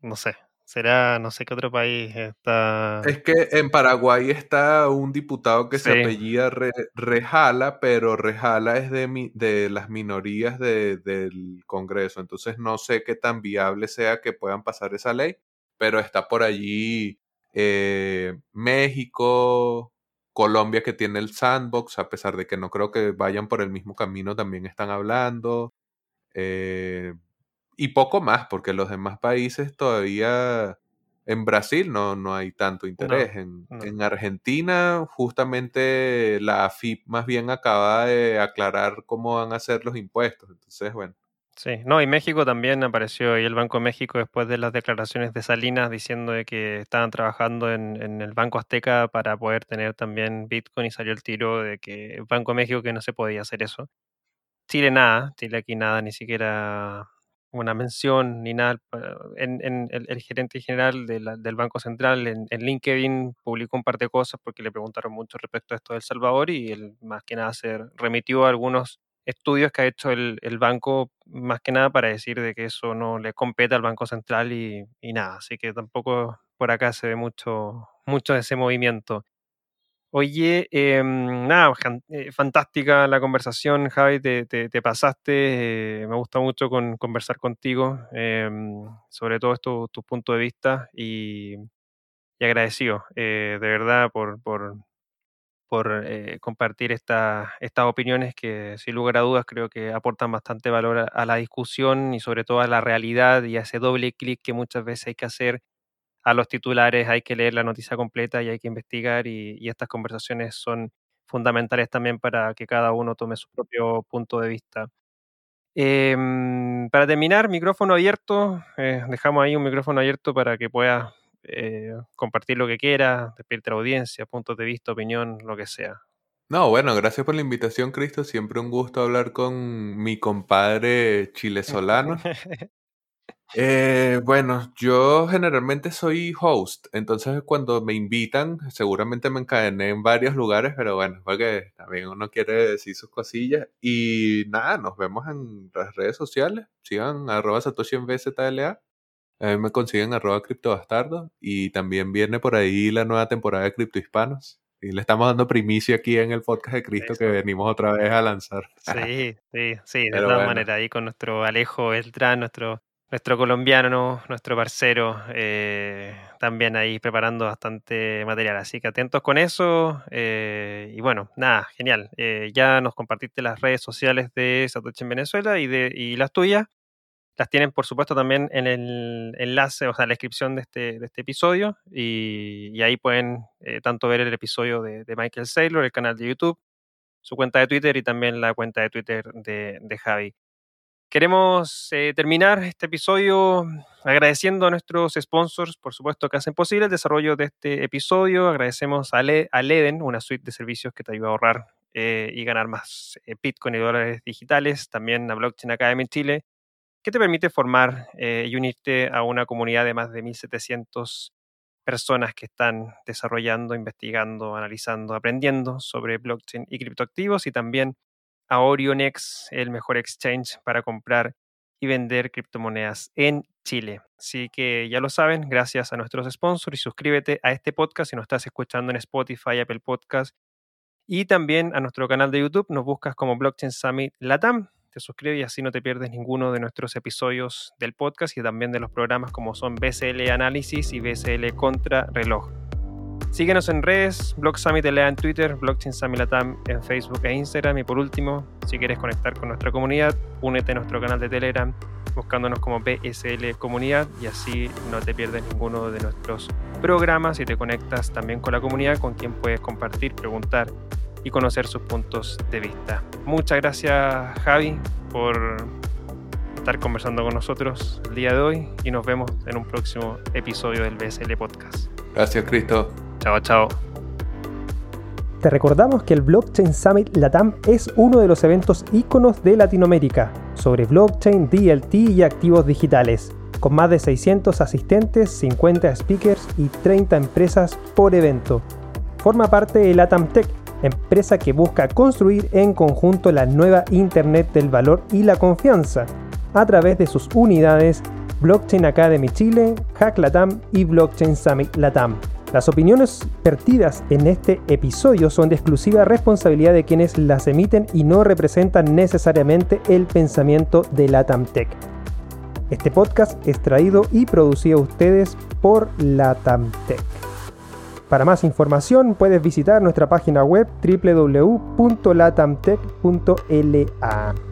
[SPEAKER 1] no sé, será, no sé qué otro país está.
[SPEAKER 2] Es que en Paraguay está un diputado que se apellida Rejala, pero Rejala es de, de las minorías del Congreso. Entonces no sé qué tan viable sea que puedan pasar esa ley, pero está por allí eh, México, Colombia que tiene el sandbox, a pesar de que no creo que vayan por el mismo camino, también están hablando. Eh, y poco más, porque los demás países todavía, en Brasil no, no hay tanto interés. en, en, Argentina, justamente la AFIP más bien acaba de aclarar cómo van a ser los impuestos. Entonces, bueno.
[SPEAKER 1] Sí, no, y México también apareció ahí el Banco de México después de las declaraciones de Salinas diciendo de que estaban trabajando en, en, el Banco Azteca para poder tener también Bitcoin y salió el tiro de que el Banco de México que no se podía hacer eso. Chile nada, Chile aquí nada, ni siquiera una mención ni nada. En, en el, gerente general de del Banco Central en, LinkedIn publicó un par de cosas porque le preguntaron mucho respecto a esto del Salvador y él más que nada se remitió a algunos estudios que ha hecho el, el, banco más que nada para decir de que eso no le compete al Banco Central y, y nada, así que tampoco por acá se ve mucho, mucho de ese movimiento. Oye, eh, nada, eh, fantástica la conversación, Javi, te, te, te pasaste, eh, me gusta mucho con, conversar contigo, sobre todo estos tus puntos de vista y, y agradecido, de verdad, por, por, compartir esta, estas opiniones que, sin lugar a dudas, creo que aportan bastante valor a la discusión y sobre todo a la realidad y a ese doble clic que muchas veces hay que hacer a los titulares, hay que leer la noticia completa y hay que investigar y, y, estas conversaciones son fundamentales también para que cada uno tome su propio punto de vista. Em, para terminar, micrófono abierto. Eh, dejamos ahí un micrófono abierto para que puedas eh, compartir lo que quieras, despedirte a la audiencia, puntos de vista, opinión, lo que sea.
[SPEAKER 2] No, bueno, gracias por la invitación, Cristo. Siempre un gusto hablar con mi compadre [laughs] chilesolano. Eh, bueno, yo generalmente soy host, entonces cuando me invitan, seguramente me encadené en varios lugares, pero bueno, porque también uno quiere decir sus cosillas. Y nada, nos vemos en las redes sociales. Sigan arroba Satoshi en VZLA. A mí me consiguen arroba criptobastardo. Y también viene por ahí la nueva temporada de Cripto Hispanos. Y le estamos dando primicia aquí en el podcast de Cristo que venimos otra vez a lanzar.
[SPEAKER 1] Sí, sí, sí, de todas maneras, ahí con nuestro Alejo Beltrán, nuestro nuestro colombiano, nuestro parcero, eh, también ahí preparando bastante material. Así que atentos con eso. Eh, y bueno, nada, genial. Eh, ya nos compartiste las redes sociales de Satoshi en Venezuela y, de, y las tuyas. Las tienen, por supuesto, también en el enlace, o sea, en la descripción de este, de este episodio. Y, ahí pueden tanto ver el episodio de, Michael Saylor, el canal de YouTube, su cuenta de Twitter y también la cuenta de Twitter de, de Javi. Queremos eh, terminar este episodio agradeciendo a nuestros sponsors, por supuesto, que hacen posible el desarrollo de este episodio. Agradecemos a, Leden, una suite de servicios que te ayuda a ahorrar eh, y ganar más eh, Bitcoin y dólares digitales. También a Blockchain Academy Chile, que te permite formar y unirte a una comunidad de más de 1.700 personas que están desarrollando, investigando, analizando, aprendiendo sobre blockchain y criptoactivos y también a Orionex, el mejor exchange para comprar y vender criptomonedas en Chile. Así que ya lo saben, gracias a nuestros sponsors y suscríbete a este podcast si nos estás escuchando en Spotify, Apple Podcast y también a nuestro canal de YouTube. Nos buscas como Blockchain Summit Latam. Te suscribes y así no te pierdes ninguno de nuestros episodios del podcast y también de los programas como son BCL Análisis y BCL Contra Reloj. Síguenos en redes, Blog Summit en Twitter, Blockchain Summit Latam en Facebook e Instagram. Y por último, si quieres conectar con nuestra comunidad, únete a nuestro canal de Telegram buscándonos como PSL Comunidad y así no te pierdes ninguno de nuestros programas y te conectas también con la comunidad con quien puedes compartir, preguntar y conocer sus puntos de vista. Muchas gracias Javi por estar conversando con nosotros el día de hoy y nos vemos en un próximo episodio del BSL Podcast.
[SPEAKER 2] Gracias Cristo.
[SPEAKER 1] Chao, chao.
[SPEAKER 3] Te recordamos que el Blockchain Summit Latam es uno de los eventos íconos de Latinoamérica sobre blockchain, DLT y activos digitales, con más de 600 asistentes, 50 speakers y 30 empresas por evento. Forma parte de Latam Tech, empresa que busca construir en conjunto la nueva Internet del valor y la confianza, a través de sus unidades Blockchain Academy Chile, Hack Latam y Blockchain Summit Latam. Las opiniones vertidas en este episodio son de exclusiva responsabilidad de quienes las emiten y no representan necesariamente el pensamiento de Latam Tech. Este podcast es traído y producido a ustedes por Latam Tech. Para más información puedes visitar nuestra página web www.latamtech.la.